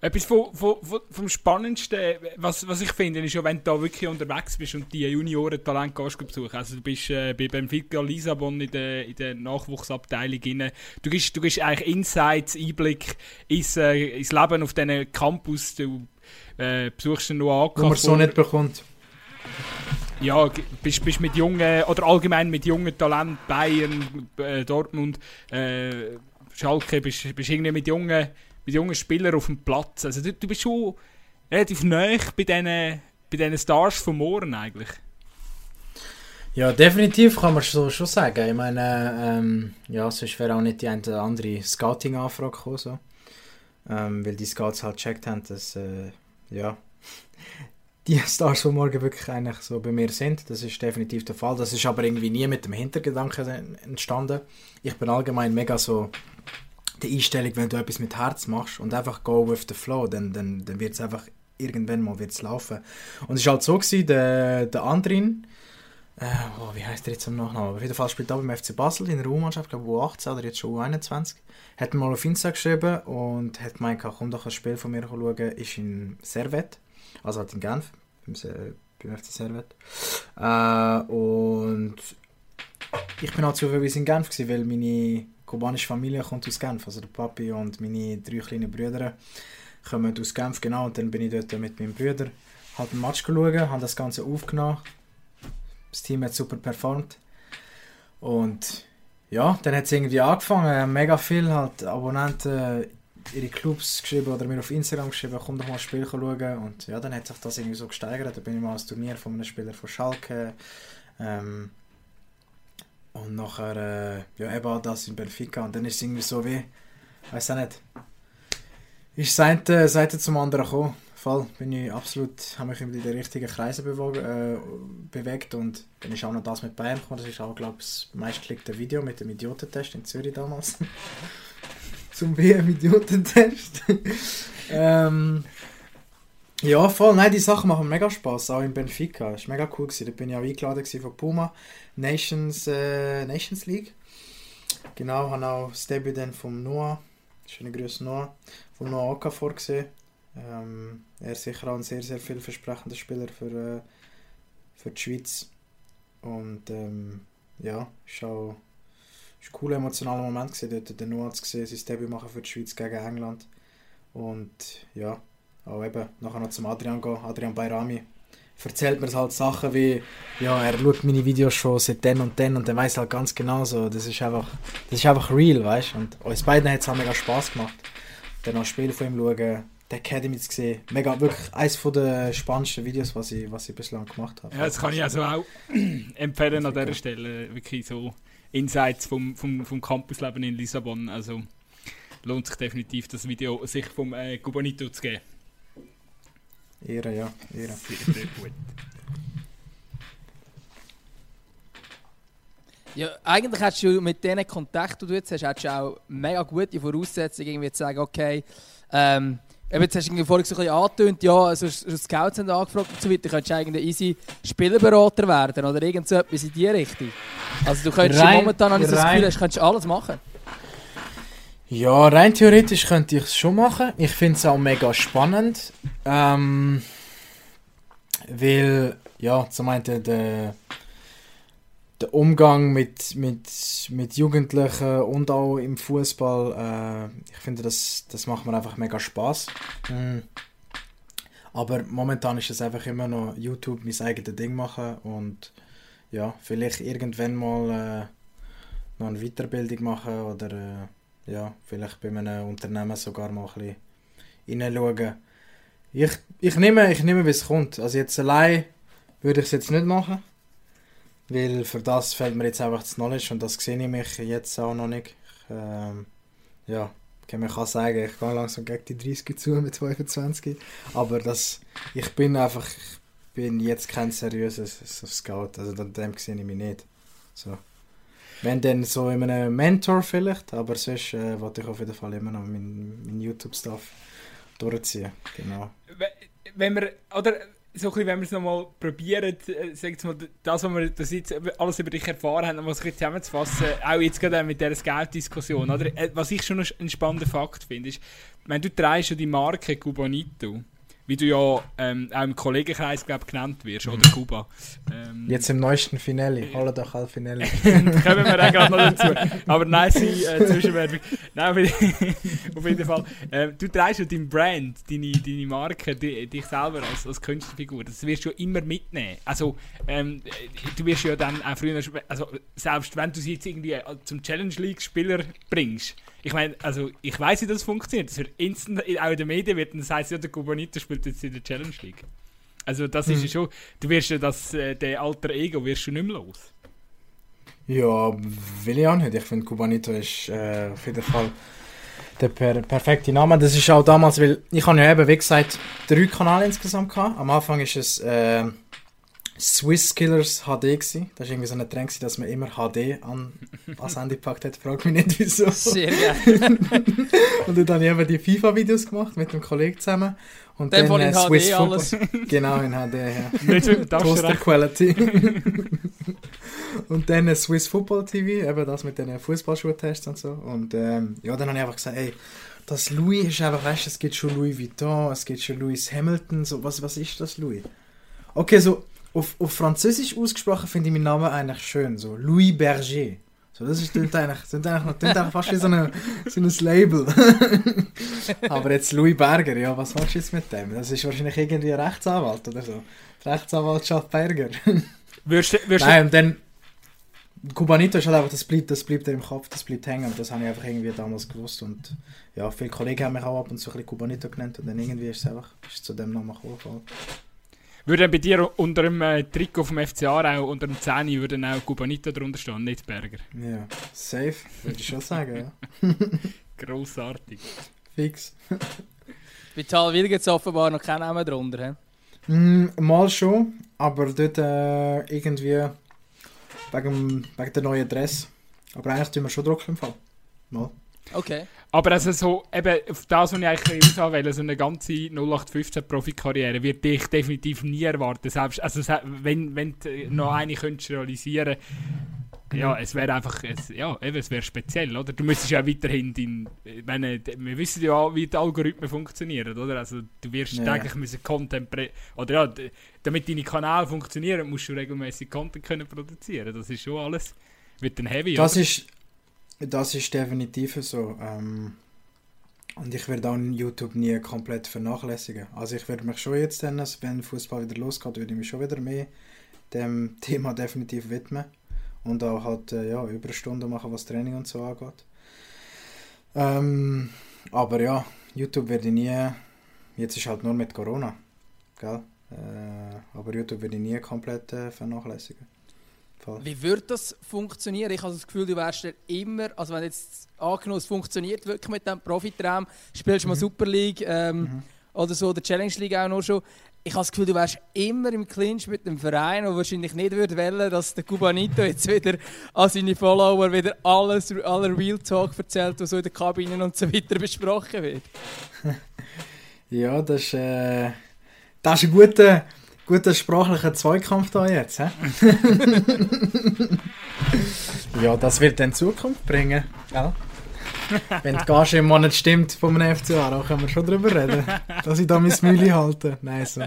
Etwas von, von, vom Spannendsten, was, was ich finde, ist ja, wenn du da wirklich unterwegs bist und die Junioren-Talente besuchen. Also du bist äh, bei Benfica Lissabon in der, in der Nachwuchsabteilung rein. Du gibst, du gibst eigentlich Insights, Einblick ins, äh, ins Leben auf diesen Campus. Du äh, besuchst den AK. Wo man so nicht bekommt. Ja, bist, bist mit jungen, oder allgemein mit jungen Talenten, Bayern, äh, Dortmund, äh, Schalke, bist, bist irgendwie mit jungen mit jungen Spielern auf dem Platz. Also du, du bist schon relativ neu bei diesen, bei diesen Stars von morgen eigentlich. Ja, definitiv kann man so schon sagen. Ich meine, ähm, ja, sonst wäre auch nicht die eine oder andere Scouting-Anfrage gekommen. So. Ähm, weil die Scouts halt gecheckt haben, dass, äh, ja, die Stars von morgen wirklich eigentlich so bei mir sind. Das ist definitiv der Fall. Das ist aber irgendwie nie mit dem Hintergedanken entstanden. Ich bin allgemein mega so die Einstellung, wenn du etwas mit Herz machst und einfach go with the flow, dann, dann, dann wird es einfach irgendwann mal wird's laufen. Und es war halt so, gewesen, der, der Andrin, äh, oh, wie heißt der jetzt am Nachnamen? Auf jeden Fall spielt er beim FC Basel in der U-Mannschaft, glaube U18 oder jetzt schon U21. Hat mir mal auf Insta geschrieben und hat gemeint, komm doch ein Spiel von mir schauen, ist in Servet, also halt in Genf, beim, beim FC Servet. Äh, und ich bin halt zufällig in Genf gewesen, weil meine kubanische Familie kommt aus Genf. Also der Papi und meine drei kleinen Brüder kommen aus Genf, genau. Und dann bin ich dort mit meinem Bruder halt einen Match geschaut, habe das Ganze aufgenommen. Das Team hat super performt. Und ja, dann hat es irgendwie angefangen. Mega viel halt Abonnenten ihre Clubs geschrieben oder mir auf Instagram geschrieben, komm doch mal ein Spiel schauen. Und ja, dann hat sich das irgendwie so gesteigert. Da bin ich mal als Turnier von einem Spieler von Schalke. Ähm, und nachher, äh, ja, eben das in Benfica. Und dann ist es irgendwie so wie, weiß auch nicht, ist Seite, Seite zum anderen gekommen. Voll, bin ich absolut, habe mich in den richtigen Kreisen äh, bewegt und dann ist auch noch das mit Bayern gekommen. Das ist auch, glaube ich, das meistgeklickte Video mit dem Idiotentest in Zürich damals. Zum WM-Idiotentest. ähm, ja, voll. Nein, die Sachen machen mega Spaß, auch in Benfica. Das war mega cool. Gewesen. Da bin ich auch eingeladen von Puma. Nations, äh, Nations League. Genau, habe auch das Debüt dann vom Noah, schöne Grüße Noah, vom Noah Oka vorgesehen. Ähm, er ist sicher auch ein sehr, sehr vielversprechender Spieler für, äh, für die Schweiz. Und ähm, ja, ist auch, ein cooler emotionaler Moment gewesen, dort den Noah zu sehen, sein Debüt machen für die Schweiz gegen England. Und ja, auch eben nachher noch zum Adrian gehen, Adrian Bayrami. Erzählt mir halt Sachen wie, ja, er schaut meine Videos schon seit dann und dann und dann weiß halt ganz genau so, das ist einfach, das ist einfach real, weißt du. Und uns beiden hat es auch mega Spass gemacht. Dann noch Spiele von ihm schauen, die Academy zu sehen. Mega, wirklich eines der spannendsten Videos, was ich, was ich bislang gemacht habe. Ja, das kann ich also auch empfehlen an dieser Stelle. Wirklich so Insights vom, vom, vom Campusleben in Lissabon. Also lohnt sich definitiv, das Video sich vom äh, Gubanito zu geben. Ehre, ja. Ehre. Sehr, sehr gut. Ja, eigentlich hättest du mit diesen Kontakten, die du jetzt hast, hättest du auch mega gute Voraussetzungen, irgendwie zu sagen, okay, ähm, eben, jetzt hast du irgendwie vorhin so ein bisschen angetönt, ja, also Scouts haben angefragt und so weiter, könntest du eigentlich easy Spielerberater werden oder irgend so etwas in die Richtung. Also du könntest Rein- momentan, habe ich so das Gefühl, hast, könntest alles machen. Ja, rein theoretisch könnte ich es schon machen. Ich finde es auch mega spannend. Ähm, weil, ja, zum einen der, der Umgang mit, mit, mit Jugendlichen und auch im Fußball, äh, ich finde, das, das macht mir einfach mega Spaß. Mhm. Aber momentan ist es einfach immer noch YouTube mein eigenes Ding machen und ja, vielleicht irgendwann mal äh, noch eine Weiterbildung machen oder äh, ja, vielleicht bei einem Unternehmen sogar mal ein bisschen hineinschauen. Ich, ich nehme, ich nehme, wie es kommt. Also jetzt allein würde ich es jetzt nicht machen, weil für das fehlt mir jetzt einfach das Knowledge und das sehe ich mich jetzt auch noch nicht. Ich, ähm, ja, okay, man kann sagen, ich gehe langsam gegen die 30 zu mit 25, aber das, ich bin einfach, ich bin jetzt kein seriöses Scout, also an dem sehe ich mich nicht. So. Wenn dann so in einem Mentor vielleicht, aber sonst äh, wollte ich auf jeden Fall immer noch meinen mein YouTube-Stuff durchziehen. Genau. We- Wenn wir, oder so ein wenn wir es nochmal probieren, äh, sag mal, das, was wir das jetzt alles über dich erfahren haben, was ich zusammenzufassen, auch jetzt gerade mit dieser Scout-Diskussion, oder? Äh, Was ich schon einen spannenden Fakt finde, ist, wenn du trägst ja die Marke Cubanito, wie du ja ähm, auch im Kollegenkreis, glaube genannt wirst, oder Kuba. Ähm, Jetzt im neuesten Finale, hol doch al Finale. kommen wir dann gerade noch dazu. Aber nice äh, Zwischenwerbung. Nein, auf jeden Fall. Ähm, du trägst ja dein Brand, deine, deine Marke, di, dich selber als, als Künstlerfigur. Das wirst du ja immer mitnehmen. Also, ähm, du wirst ja dann auch früher, also selbst wenn du sie jetzt irgendwie äh, zum Challenge League-Spieler bringst, ich meine, also ich weiß, wie das funktioniert. Das wird instant, auch in den Medien wird, das heisst ja, der Kubanito spielt jetzt in der Challenge League. Also das ist ja schon, du wirst ja das, äh, den alter Ego wirst du nicht mehr los. Ja, will ich auch nicht. Ich finde Cubanito ist äh, auf jeden Fall der per perfekte Name. Das ist auch damals, weil ich habe ja eben, wie gesagt, drei Kanäle insgesamt gehabt. Am Anfang ist es äh, Swiss Killers HD gewesen. Das war irgendwie so ein Trend, dass man immer HD an, ans Handy gepackt hat. Frag mich nicht, wieso. Sehr geil. Und dann habe ich eben die FIFA-Videos gemacht mit einem Kollegen zusammen. Und Dann dann, in äh, HD Swiss alles. Football. Genau, in HD, ja. Nicht Toaster. Quality. und dann äh, Swiss Football TV, eben das mit den Fußballschuhtests und so. Und ähm, ja, dann habe ich einfach gesagt, ey, das Louis ist einfach, weißt du, es gibt schon Louis Vuitton, es gibt schon Louis Hamilton, so, was, was ist das Louis? Okay, so, auf, auf Französisch ausgesprochen finde ich meinen Namen eigentlich schön, so, Louis Berger. So, das ist klingt eigentlich, klingt eigentlich, klingt eigentlich fast wie so, eine, so ein Label. Aber jetzt Louis Berger, ja, was machst du jetzt mit dem? Das ist wahrscheinlich irgendwie ein Rechtsanwalt oder so. Die Rechtsanwaltschaft Berger. Würdest, würdest, Nein, und dann. Kubanito ist halt einfach, das bleibt, das bleibt im Kopf, das bleibt hängen. Und das habe ich einfach irgendwie damals gewusst. Und ja, viele Kollegen haben mich auch ab und zu ein bisschen Kubanito genannt. Und dann irgendwie ist es einfach ist zu dem Namen gekommen. Würde bei dir unter dem äh, Trikot vom FC Aarau, unter dem 10 würde auch Cubanito drunter stehen, nicht Berger. Ja, safe, würde ich schon sagen, ja. Grossartig. Fix. Bei Talwil gibt es offenbar noch keinen Namen drunter. he? Mm, mal schon, aber dort äh, irgendwie wegen, wegen der neuen Dress. Aber eigentlich tun wir schon drucken im Fall. Mal. Okay. Aber also so, eben, auf das, was ich eigentlich raus will, so eine ganze 0815 Profikarriere, wird dich definitiv nie erwarten. Selbst, also wenn, wenn du äh, noch eine könntest realisieren ja, es wäre einfach, es, ja, eben, es wäre speziell, oder? Du müsstest ja weiterhin dein, meine, wir wissen ja, wie die Algorithmen funktionieren, oder? Also du wirst Ja. täglich müssen Content, oder ja, damit deine Kanäle funktionieren, musst du regelmäßig Content können produzieren. Das ist schon alles, wird dann heavy, Das oder? ist, Das ist definitiv so. Ähm, und ich werde auch YouTube nie komplett vernachlässigen. Also ich werde mich schon jetzt, dann, wenn Fußball wieder losgeht, würde ich mich schon wieder mehr dem Thema definitiv widmen. Und auch halt äh, ja, Überstunden machen, was Training und so angeht. Ähm, aber ja, YouTube werde ich nie. Jetzt ist halt nur mit Corona. Gell? Äh, aber YouTube werde ich nie komplett äh, vernachlässigen. Voll. Wie würde das funktionieren? Ich habe das Gefühl, du wärst immer, also wenn jetzt angenommen, es funktioniert wirklich mit dem Profitraum, spielst du mhm. mal Super League ähm, mhm. oder so, der Challenge League auch noch schon. Ich habe das Gefühl, du wärst immer im Clinch mit dem Verein und wahrscheinlich nicht würde wollen, dass der Cubanito jetzt wieder an seine Follower wieder alles, aller Real Talk erzählt, was so in den Kabinen und so weiter besprochen wird. ja, das ist, äh, das ist ein guter guter sprachlicher Zweikampf da jetzt. He? ja, das wird dann Zukunft bringen. Ja. Wenn die Gage im Monat stimmt von einem FCA, dann können wir schon darüber reden. dass ich da mein Mühle halte. Nein, so.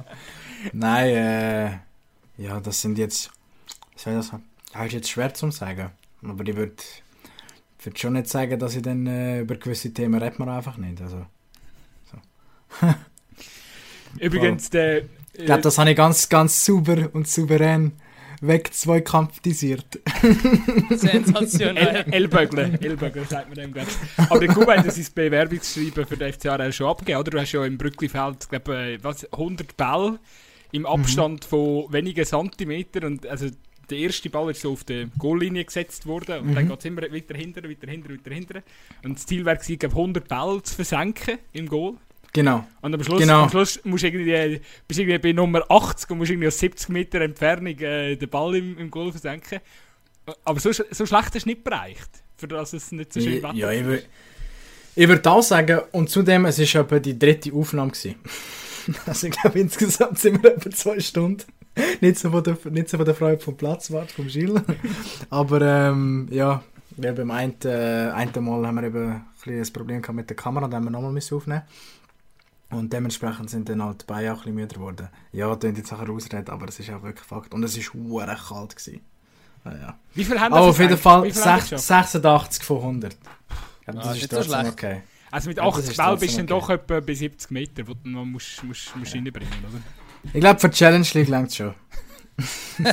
Nein, äh, ja, das sind jetzt. Soll ich das sagen? Das ist jetzt schwer zu sagen. Aber ich würde würd schon nicht sagen, dass ich dann äh, über gewisse Themen redet man einfach nicht. Also, so. Übrigens, der ich glaube, das habe ich ganz, ganz sauber und souverän wegzweikampftisiert. Sensationell. Ellbögle, Ellbögle sagt man dem gerade. Aber der Kuba hat sein Bewerbungsschreiben für den FCA schon abgegeben, oder? Du hast ja im Brücklifeld, glaube äh, was, 100 Bälle im mhm. Abstand mhm. von wenigen Zentimetern und also der erste Ball ist so auf die Goallinie gesetzt worden und mhm. dann geht es immer weiter hinter, weiter hinter, weiter hinter. Und das Ziel wäre 100 Bälle zu versenken im Goal. Genau. Und am Schluss, genau. am Schluss musst du irgendwie, bist du irgendwie bei Nummer 80 und musst irgendwie aus 70 Meter Entfernung äh, den Ball im, im Goal versenken. Aber so, so schlecht hast du nicht bereicht, für das es nicht so schön Wetter Ja, ich würde würd auch sagen, und zudem, es war etwa die dritte Aufnahme. also ich glaube, insgesamt sind wir etwa zwei Stunden. nicht, so von der, nicht so von der Freude vom Platzwart, vom Gilles. Aber ähm, ja, wir beim einen, äh, einen Mal haben wir eben ein, ein Problem mit der Kamera, da haben wir nochmal aufnehmen und dementsprechend sind dann halt die Beine auch ein bisschen müder geworden. Ja, das jetzt nachher ausreden, aber es ist auch wirklich Fakt. Und es war hure kalt. Gewesen. Ja, ja. Wie viel haben wir oh, auf jeden Fall 86 von 100. Ja, das ah, ist trotzdem so okay. Also mit 80 Bällen bist du okay. doch etwa bei 70 Meter, wo du noch musst, musst, musst ja. reinbringen oder? Ich glaube, für die Challenge League längt es schon.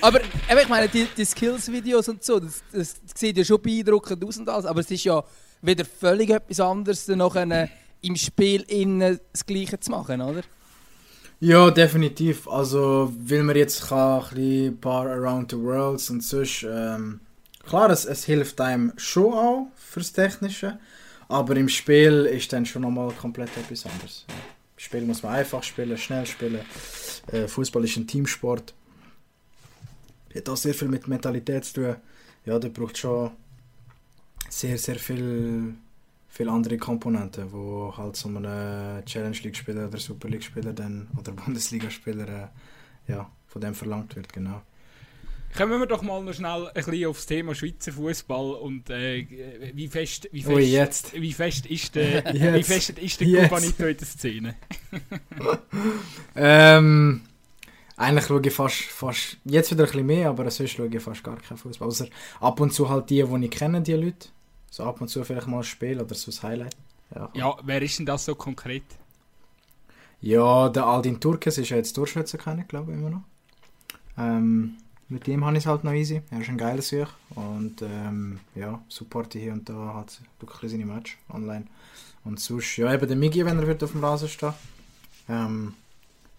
aber ich meine, die, die Skills-Videos und so, das, das, sieht ja schon beeindruckend aus und alles, aber es ist ja wieder völlig etwas anderes, dann noch im Spiel innen das Gleiche zu machen, oder? Ja, definitiv. Also, weil man jetzt kann, ein paar Around the Worlds und sonst, ähm, klar, es, es hilft einem schon auch fürs Technische, aber im Spiel ist dann schon nochmal komplett etwas anderes. Ja. Spiel muss man einfach spielen, schnell spielen. Äh, Fußball ist ein Teamsport. Hat auch sehr viel mit Mentalität zu tun. Ja, da braucht schon sehr, sehr viel, viel andere Komponenten, wo halt so ein Challenge League Spieler oder Super League Spieler dann, oder Bundesliga Spieler äh, ja, von dem verlangt wird, genau. Kommen wir doch mal noch schnell ein bisschen aufs Thema Schweizer Fußball und äh, wie fest, wie fest, Ui, jetzt. Wie fest ist der, wie fest ist der Cubanito in der Szene? ähm, eigentlich schaue ich fast, fast, jetzt wieder ein bisschen mehr, aber sonst schaue ich fast gar keinen Fußball. Außer ab und zu halt die, die ich kenne, die Leute. So ab und zu vielleicht mal ein Spiel oder so ein Highlight. Ja, ja wer ist denn das so konkret? Ja, der Aldin Turkes ist ja jetzt Torschütze, glaube ich, immer noch. Ähm, mit ihm habe ich es halt noch easy. Er ist ein geiler Sieg. Und ähm, ja, supporte hier und da hat wirklich seine Match online. Und sonst, ja, eben der Migi, wenn er wird auf dem Rasen stehen. Ähm,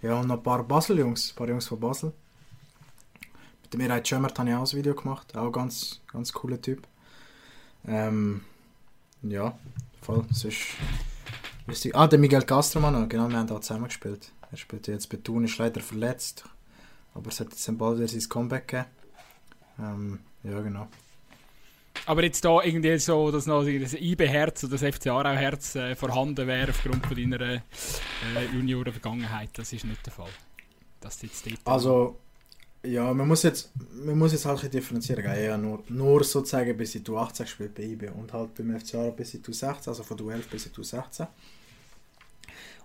ja, und noch ein paar Basel-Jungs, ein paar Jungs von Basel. Mit dem Mirai Schömert habe ich auch ein Video gemacht. Auch ganz, ganz cooler Typ. Ähm, ja, voll. Sonst wüsste Ah, der Miguel Castro noch, genau, wir haben da zusammen gespielt. Er spielt jetzt bei Thun, ist leider verletzt. Aber es hat jetzt bald wieder sein Comeback gegeben. Ähm, ja, genau. Aber jetzt da irgendwie so, dass noch das IB-Herz oder das FC Aarau-Herz äh, vorhanden wäre aufgrund von deiner äh, Junioren-Vergangenheit, das ist nicht der Fall. Das jetzt dort also, ja, man muss jetzt, man muss jetzt halt ein differenzieren. Ja, nur, nur sozusagen bis du 18 gespielt bei IB und halt beim FC Aarau bis du 16, also von du 11 bis du 16.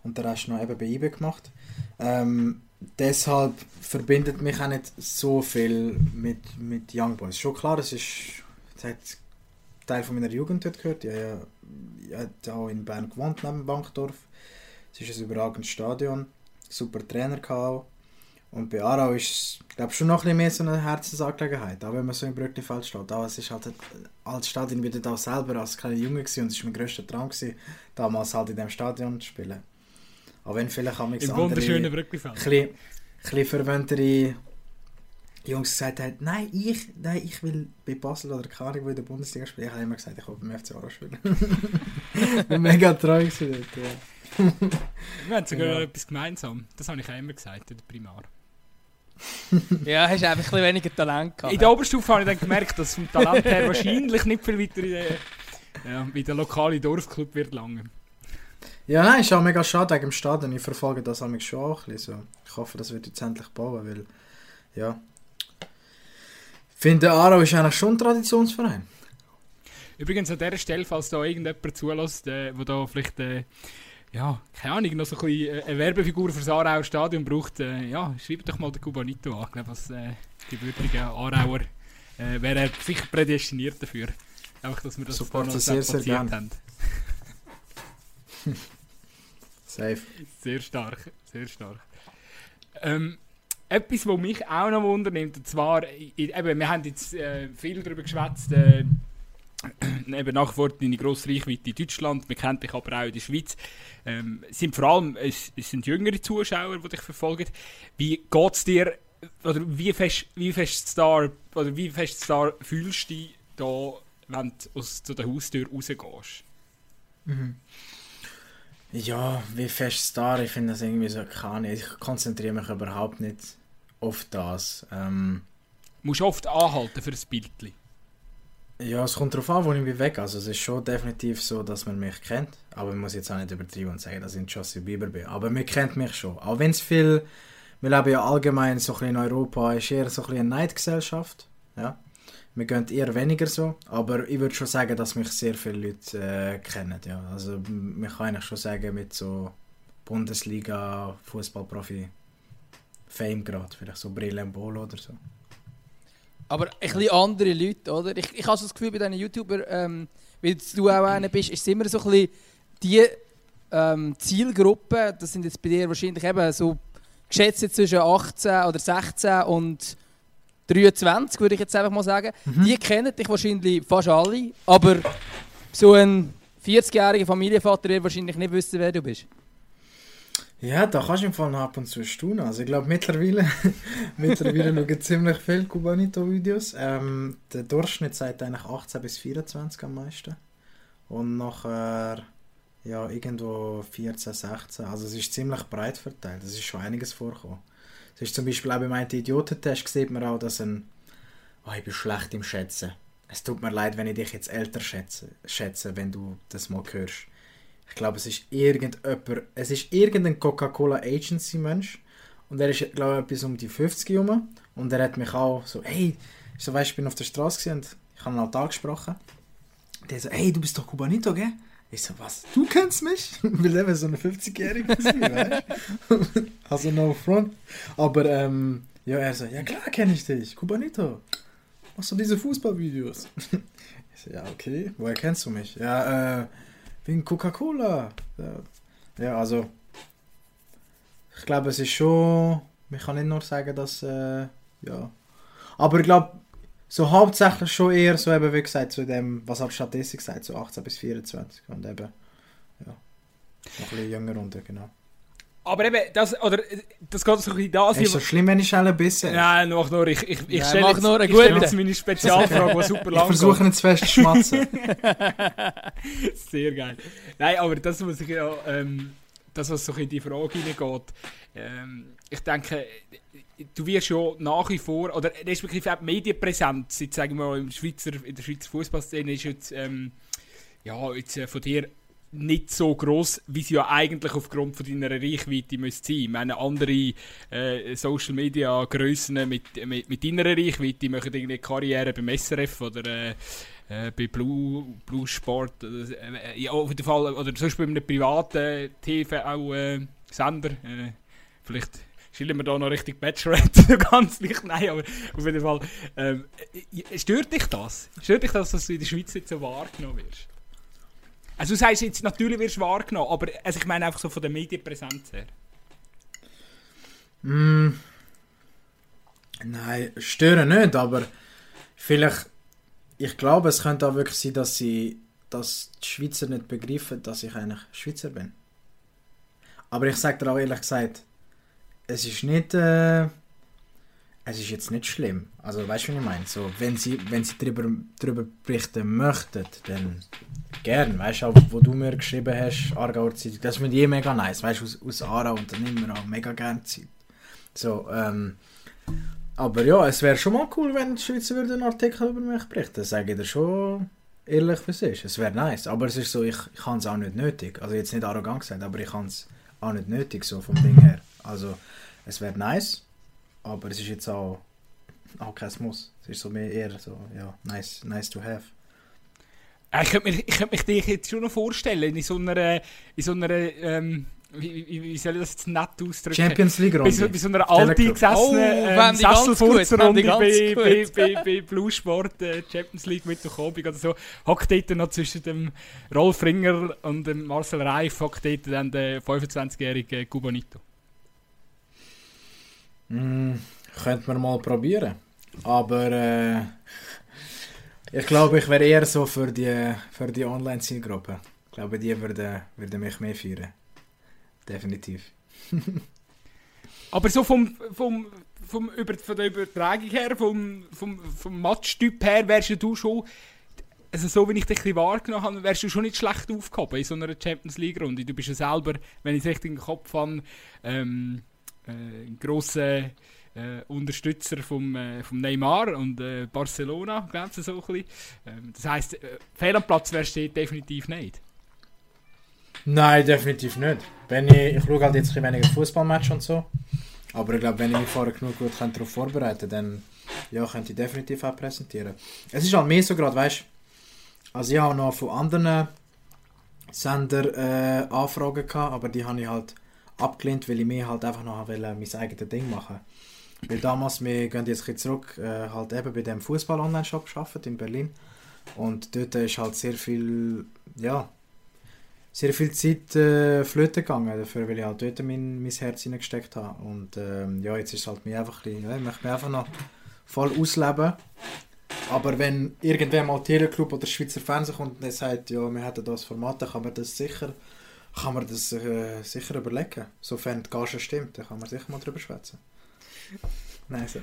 Und der Rest noch eben bei IB gemacht. Ähm, deshalb verbindet mich auch nicht so viel mit, mit Young Boys. Schon klar, es ist sie hat Teil von meiner Jugend dort gehört. Ja, ja, ich habe auch in Bern gewohnt, neben Bankdorf. Es ist ein überragendes Stadion, super Trainer gehabt. Und bei Aarau ist es, glaube schon noch ein bisschen mehr so eine Herzensangelegenheit, auch wenn man so im Brücklifeld steht. Aber es ist halt als Stadion wieder da selber als kleiner Junge gewesen, und es war mein grösster Traum gewesen, damals halt in diesem Stadion zu spielen. Auch wenn vielleicht auch Im wunderschönen Brücklifeld. Ein bisschen verwöhntere Jungs gesagt haben, nein, ich, nein, ich will bei Basel oder wo in der Bundesliga spielen. Ich habe immer gesagt, ich will beim FC Aarau spielen. mega treu gewesen dort, ja. Wir haben sogar ja. etwas gemeinsam. Das habe ich auch immer gesagt in der Primar. ja, hast einfach ein bisschen weniger Talent gehabt. In der Oberstufe habe ich dann gemerkt, dass vom Talent her wahrscheinlich nicht viel weiter in der, ja, in der lokalen Dorfclub wird lange. Ja, nein, ist auch mega schade wegen dem Stadion. Ich verfolge das auch schon auch ein bisschen so. Ich hoffe, das wird jetzt endlich bauen, weil, ja. Ich finde, Aarau ist eigentlich schon ein Traditionsverein. Übrigens an dieser Stelle, falls da irgendjemand zulässt, äh, wo da vielleicht äh, ja, keine Ahnung, noch so ein bisschen äh, eine Werbefigur für das Aarauer Stadion braucht, äh, ja, schreibt doch mal den Cubanito an. Ich glaube, als äh, gebürtiger Aarauer äh, wäre er sicher prädestiniert dafür. Einfach, dass wir das Support noch sehr, sehr gern. haben. Safe. Sehr stark, sehr stark. Ähm, etwas, was mich auch noch wundernimmt, und zwar, eben, wir haben jetzt äh, viel darüber geschwätzt, äh, eben nach deine grosse Reichweite in Deutschland, man kennt dich aber auch in der Schweiz. Ähm, sind vor allem es, es sind jüngere Zuschauer, die dich verfolgen. Wie geht es dir, oder wie fest, wie fest Star, oder wie fest Star fühlst du dich da, wenn du aus zu der Haustür rausgehst? Mhm. Ja, wie fest Star, ich finde das irgendwie so, kann ich, ich konzentriere mich überhaupt nicht auf das. Ähm, du musst oft anhalten für ein Bildchen. Ja, es kommt darauf an, wo ich mich weg. Also es ist schon definitiv so, dass man mich kennt. Aber man muss jetzt auch nicht übertreiben und sagen, dass ich ein Josie Bieber bin. Aber man kennt mich schon. Auch wenn es viel... Wir leben ja allgemein so ein in Europa, ist eher so ein eine Neidgesellschaft. Ja. Wir gehen eher weniger so. Aber ich würde schon sagen, dass mich sehr viele Leute äh, kennen. Ja. Also man kann eigentlich schon sagen, mit so Bundesliga, Fußballprofi, Fame gerade. Vielleicht so Brillen Bolo oder so. Aber ein bisschen andere Leute, oder? Ich, ich habe so das Gefühl, bei diesen YouTubern, ähm, wie du auch einer bist, ist es immer so ein bisschen die ähm, Zielgruppe, das sind jetzt bei dir wahrscheinlich eben so geschätzt zwischen 18 oder 16 und 23, würde ich jetzt einfach mal sagen. Mhm. Die kennen dich wahrscheinlich fast alle, aber so ein 40-jähriger Familienvater wird wahrscheinlich nicht wissen, wer du bist. Ja, da kannst du im Fall noch ab und zu staunen. Also ich glaube mittlerweile, mittlerweile schauen ziemlich viele Cubanito-Videos. Ähm, der Durchschnitt sagt eigentlich 18 bis 24 am meisten. Und nachher ja, irgendwo 14, 16. Also es ist ziemlich breit verteilt. Es ist schon einiges vorgekommen. Es ist zum Beispiel auch beim Idiotentest sieht man auch, dass ein oh, ich bin schlecht im Schätzen. Es tut mir leid, wenn ich dich jetzt älter schätze, schätze wenn du das mal hörst. Ich glaube, es ist irgendjemand, es ist irgendein Coca-Cola Agency Mensch und er ist, glaube ich, etwas um die 50 herum und er hat mich auch so, hey, so weißt, ich bin auf der Straße und ich habe ihn halt angesprochen. Der so, hey, du bist doch Cubanito, gell? Ich so, was? Du kennst mich? Weil er so eine 50-Jährige ist, weißt Also no front. Aber ähm, ja, er so, ja klar kenne ich dich, Cubanito. Machst du diese Fußballvideos? Ich so, ja, okay. Woher kennst du mich? Ja, äh, Wegen Coca-Cola. Ja. also. Ich glaube, es ist schon. Man kann nicht nur sagen, dass. Äh, ja. Aber ich glaube, so hauptsächlich schon eher so eben, wie gesagt, zu dem, was halt Statistik sagt, so 18 bis 24. Und eben. Ja. Noch ein bisschen jünger runter, genau. Aber eben, das, oder, das geht so ein bisschen das. Ist so schlimm, wenn ich schnell ein bisschen. Nein, noch nur. Ich, ich, ich stelle jetzt, nur ich stelle jetzt meine Spezialfrage, die super lang ist. Ich versuche nicht zu fest zu schmatzen. Sehr geil. Nein, aber das, was ich ja, ähm, das, was so in die Frage hineingeht, ähm, ich denke, du wirst ja nach wie vor, oder respektive auch die Medienpräsenz, jetzt sagen wir mal, im Schweizer, in der Schweizer Fußballszene ist jetzt, ähm, ja, jetzt äh, von dir nicht so groß, wie sie ja eigentlich aufgrund von deiner Reichweite müsste sein. Ich meine, andere äh, Social Media Grössen mit, mit, mit deiner Reichweite machen irgendwie Karriere beim SRF oder äh, äh, bei Blue, Blue Sport. Äh, ja, auf jeden Fall, oder sonst bei einem privaten TV auch äh, Sender. Äh, vielleicht schielen wir da noch richtig Bachelorette, ganz nicht, nein, aber auf jeden Fall. Ähm, stört dich das? Stört dich das, dass du in der Schweiz nicht so wahrgenommen wirst? Also du sagst jetzt, natürlich wirst du wahrgenommen, aber also ich meine einfach so von der Medienpräsenz her. Mm. Nein, stören nicht, aber vielleicht, ich glaube, es könnte auch wirklich sein, dass sie, dass die Schweizer nicht begreifen, dass ich eigentlich Schweizer bin. Aber ich sage dir auch ehrlich gesagt, es ist nicht, äh, es ist jetzt nicht schlimm. Also weißt du, was ich meine? So, wenn sie, wenn sie darüber, darüber berichten möchten, dann gern. Weißt du, auch, wo du mir geschrieben hast, Aargauer Zeitung, das finde ich eh mega nice. Weißt du, aus, aus Aarau und dann wir auch mega gerne Zeit. So, ähm, aber ja, es wäre schon mal cool, wenn die Schweizer einen Artikel über mich berichten. Sage ich dir schon ehrlich, es ist. Es wäre nice. Aber es ist so, ich, ich habe es auch nicht nötig. Also jetzt nicht arrogant gesagt, aber ich habe es auch nicht nötig, so vom Ding her. Also, es wäre nice, aber es ist jetzt auch, auch kein Muss. Es ist so mehr eher so, ja, nice, nice to have. Ich könnte, mich, ich könnte mich dich jetzt schon noch vorstellen, in so einer, in so einer ähm, wie, wie, wie, soll ich das jetzt nett ausdrücken? Champions League Runde. Bei, bei so einer alten gesessenen oh, ähm, Sesselfurzerrunde bei, bei, bei, bei Blue Sport äh, Champions League mit der Kobig oder so, hockt dort noch zwischen dem Rolf Ringer und dem Marcel Reif hockt dort dann der 25-jährige Cubanito. Mm, könnte man mal probieren. Aber äh, ich glaube, ich wäre eher so für die, für die Online-Zielgruppe. Ich glaube, die würden, würden mich mehr feiern definitiv. Aber so vom, vom, vom über, von der Übertragung her, vom, vom, vom Matchtyp her, wärst du schon, also so wie ich dich ein wahrgenommen habe, wärst du schon nicht schlecht aufgehoben in so einer Champions League-Runde. Du bist ja selber, wenn ich es richtig im Kopf habe, ähm, äh, ein grosser äh, Unterstützer vom, äh, vom Neymar und äh, Barcelona, glaube ich, so ein bisschen. Ähm, das heisst, äh, fehl am Platz wärst du definitiv nicht. Nein, definitiv nicht. Wenn ich, ich schaue halt jetzt ein weniger Fußballmatch und so. Aber ich glaube, wenn ich mich vorher genug gut darauf vorbereiten dann ja, könnte ich definitiv auch präsentieren. Es ist halt mehr so gerade, weißt du, also ich habe noch von anderen Sender äh, Anfragen gehabt, aber die habe ich halt abgelehnt, weil ich mir halt einfach noch will, mein eigenes Ding machen Weil damals, wir gehen jetzt ein zurück, äh, halt eben bei dem Fußball-Online-Shop gearbeitet in Berlin. Und dort ist halt sehr viel, ja, sehr viel Zeit äh, flöten gegangen, dafür, weil ich halt dort mein, mein Herz hineingesteckt habe. Und ähm, ja, jetzt ist es halt mir einfach ein bisschen, ja, ich möchte mich einfach noch voll ausleben. Aber wenn irgendwer mal Teleclub oder Schweizer Fernsehen kommt und sagt, ja, wir hätten das Format, dann kann man das sicher, kann man das äh, sicher überlegen. Sofern die Gage stimmt, dann kann man sicher mal drüber schwätzen. Nice.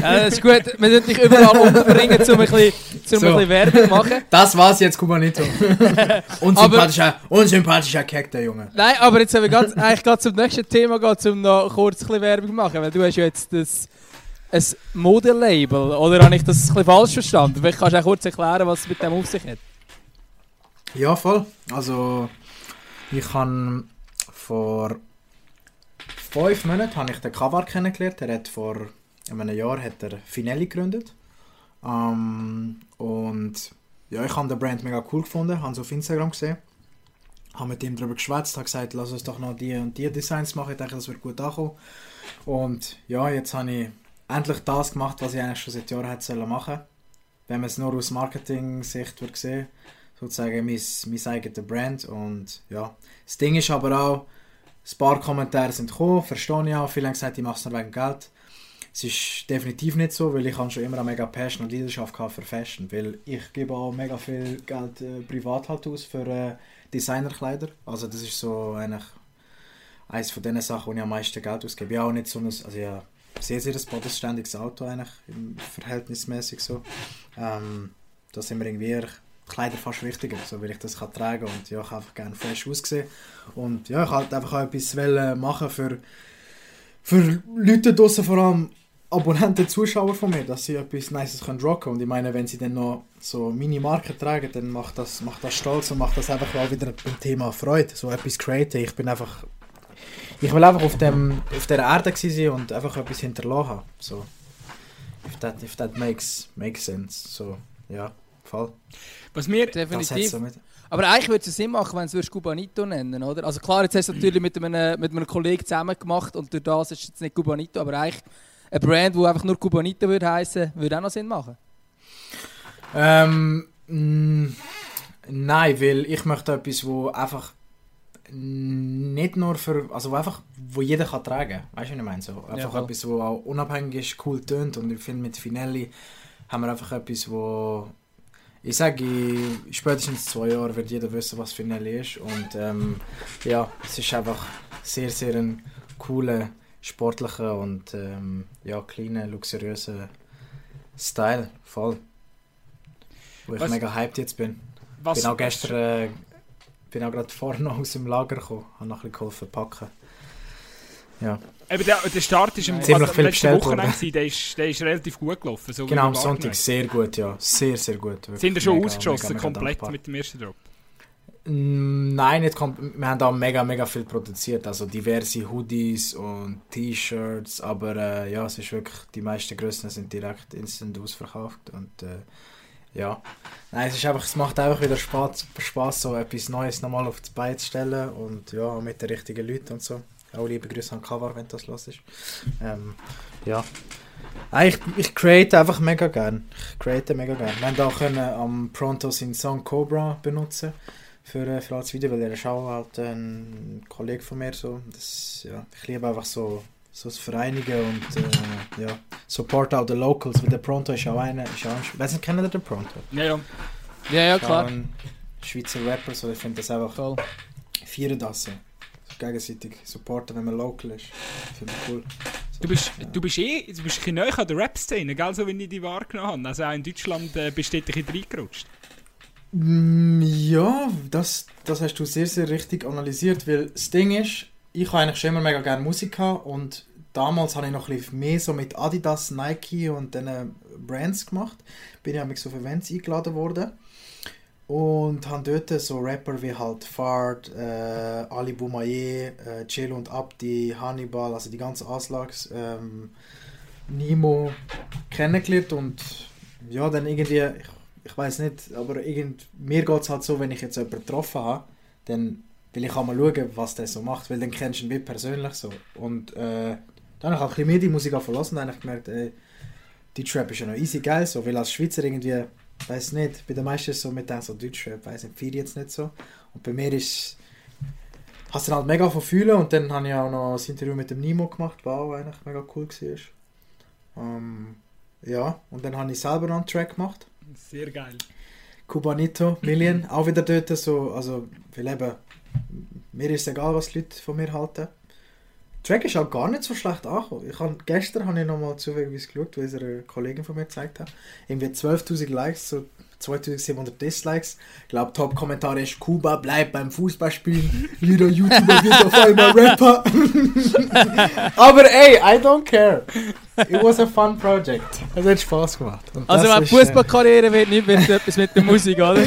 ja, das ist gut. Wir sollten dich überall unterbringen, um ein bisschen, um so. ein bisschen Werbung machen. Das war's jetzt, Kubanito. unsympathischer, unsympathischer Keck, der Junge. Nein, aber jetzt haben wir ganz, eigentlich gerade zum nächsten Thema gehen, um noch kurz ein bisschen Werbung machen, weil du hast ja jetzt das ein Modelabel, oder habe ich das ein bisschen falsch verstanden? Vielleicht kannst du auch kurz erklären, was es mit dem auf sich hat. Ja, voll. Also, ich habe vor fünf Monaten habe ich den Kavar kennengelernt. Er hat vor einem Jahr hat er Finelli gegründet. Um, und ja, ich habe den Brand mega cool gefunden, habe es auf Instagram gesehen. Habe mit ihm darüber geschwätzt, habe gesagt, lass uns doch noch die und die Designs machen. Ich denke, das wird gut ankommen. Und ja, jetzt habe ich endlich das gemacht, was ich eigentlich schon seit Jahren hätte machen sollen. Wenn man es nur aus Marketing-Sicht sehen sozusagen mein, mein eigenes Brand. Und ja, das Ding ist aber auch, ein paar Kommentare sind gekommen, verstehe ich auch. Viele haben gesagt, ich mache es nur wegen Geld. Es ist definitiv nicht so, weil ich schon immer eine mega Passion und Leidenschaft für Fashion. Weil ich gebe auch mega viel Geld äh, privat halt aus für äh, Designerkleider. Also das ist so eigentlich eines von den Sachen, wo ich am meisten Geld ausgebe. Ich auch nicht so ein, also ja, sehr, sehr ein bodenständiges Auto eigentlich, verhältnismäßig so. Ähm, da sind wir irgendwie Kleider fast wichtiger, so will ich das kann tragen und ja, ich einfach gerne fresh aussehen und ja, ich wollte einfach auch etwas machen für, für Leute draussen, vor allem Abonnenten, Zuschauer von mir, dass sie etwas Nices können rocken und ich meine, wenn sie dann noch so meine Marke tragen, dann macht das, macht das stolz und macht das einfach auch wieder beim Thema Freude, so etwas createn. Ich bin einfach, ich will einfach auf, dem, auf der Erde sein und einfach etwas hinterlassen haben, so. If that, if that makes, makes sense, so, ja. voll. Was mir, Definitiv. so. Aber eigentlich würde es Sinn machen, wenn du es Cubanito nennen oder? Also klar, jetzt hast du es natürlich mit einem, mit einem Kollegen zusammen gemacht und durch das ist es jetzt nicht Cubanito, aber eigentlich ein Brand, wo einfach nur Cubanito würde heißen, würde auch noch Sinn machen. Ähm, mh, nein, weil ich möchte etwas, wo einfach nicht nur für, also wo einfach, wo jeder kann tragen, weißt du, was ich meine? So, einfach voll. etwas, wo auch unabhängig ist, cool tönt und ich finde mit Finelli haben wir einfach etwas, wo ich sage, in spätestens zwei Jahren wird jeder wissen, was Finelli ist und ähm, ja, es ist einfach sehr, sehr ein cooler, sportlicher und ähm, ja, kleiner, luxuriöser Style, voll. Wo ich Was- mega hyped jetzt bin. was, bin auch gestern äh, bin auch gerade vorne aus dem Lager gekommen, habe noch ein bisschen geholfen packen. Ja, Eben der, der Start ist am Ziemlich also, letzten Wochenende, gewesen, der ist, der ist relativ gut gelaufen. So genau, am Sonntag sehr gut, ja, sehr, sehr gut. wirklich Sind ihr schon mega, ausgeschossen, mega, mega komplett dankbar. mit dem ersten Drop? Nein, nicht komp wir haben da mega, mega viel produziert, also diverse Hoodies und T-Shirts, aber äh, ja, es ist wirklich, die meisten Größen sind direkt instant ausverkauft und äh, ja, nein, es ist einfach, es macht einfach wieder Spaß, Spaß so etwas Neues nochmal auf die Beine zu stellen und ja, mit den richtigen Leuten und so. Auch liebe Grüße an Kavar, wenn das los ist. Ähm, ja. Nein, ich, ich create einfach mega gern. Ich create mega gern. Wir haben auch können am Pronto seinen Song Cobra benutzen für, äh, für als Video, weil er ist auch halt ein Kollege von mir so. Das, ja, ich liebe einfach so, so das Vereinigen und äh, ja, support auch the locals, weil der Pronto ist auch einer, ist auch ein, weiss nicht, kennen ihr den Pronto? Ja, ja. Ja, ja, klar. Schweizer Rapper, so ich finde das einfach, Voll. feiern das so. Gegenseitig supporten, wenn man local ist. Finde ich cool. So, Du bist, ja. du bist eh du bist ein näher an der Rap-Szene, gell, so wie ich die wahrgenommen habe. Also auch in Deutschland äh, bist du ein bisschen reingerutscht. Mm, Ja, das, das hast du sehr, sehr richtig analysiert, weil das Ding ist, ich habe eigentlich schon immer mega gerne Musik gehabt und damals habe ich noch ein bisschen mehr so mit Adidas, Nike und diesen Brands gemacht. Bin ich auch so auf Events eingeladen worden und habe dort so Rapper wie halt Fard, äh, Ali Boumaier, äh, Chill und Abdi, Hannibal, also die ganzen Aslags, ähm, Nemo kennengelernt und ja, dann irgendwie, ich ich weiß nicht, aber irgend, mir geht es halt so, wenn ich jetzt jemanden getroffen habe, dann will ich auch mal schauen, was der so macht, weil dann kennst du ihn wie persönlich so. Und äh, dann habe ich auch ein bisschen mehr die Musik verlassen und dann habe ich gemerkt, ey, die Trap ist ja noch easy geil, so, weil als Schweizer irgendwie, weiß nicht, bei den meisten ist es so mit dem so Deutschrap, weiß nicht, vier jetzt nicht so. Und bei mir ist hast dann halt mega von fühlen und dann habe ich auch noch das Interview mit dem Nimo gemacht, was auch eigentlich mega cool war. Ähm, ja, und dann habe ich selber noch einen Track gemacht. Sehr geil. Cubanito, Million, auch wieder dort so, also, weil eben, mir ist egal, was die Leute von mir halten. Track ist auch gar nicht so schlecht angekommen. Ich hab, gestern habe ich nochmal zufällig geschaut, weil es eine Kollegin von mir gezeigt hat. Irgendwie 12'000 Likes, so 2700 Dislikes. Ich glaube, Top-Kommentar ist, Kuba bleibt beim Fußballspielen, jeder YouTuber wird auf einmal Rapper. Aber ey, I don't care. It was a fun project. Es hat Spaß gemacht. Und Also, wenn ist, äh, Fußballkarriere wird, nicht wird etwas mit der Musik, oder?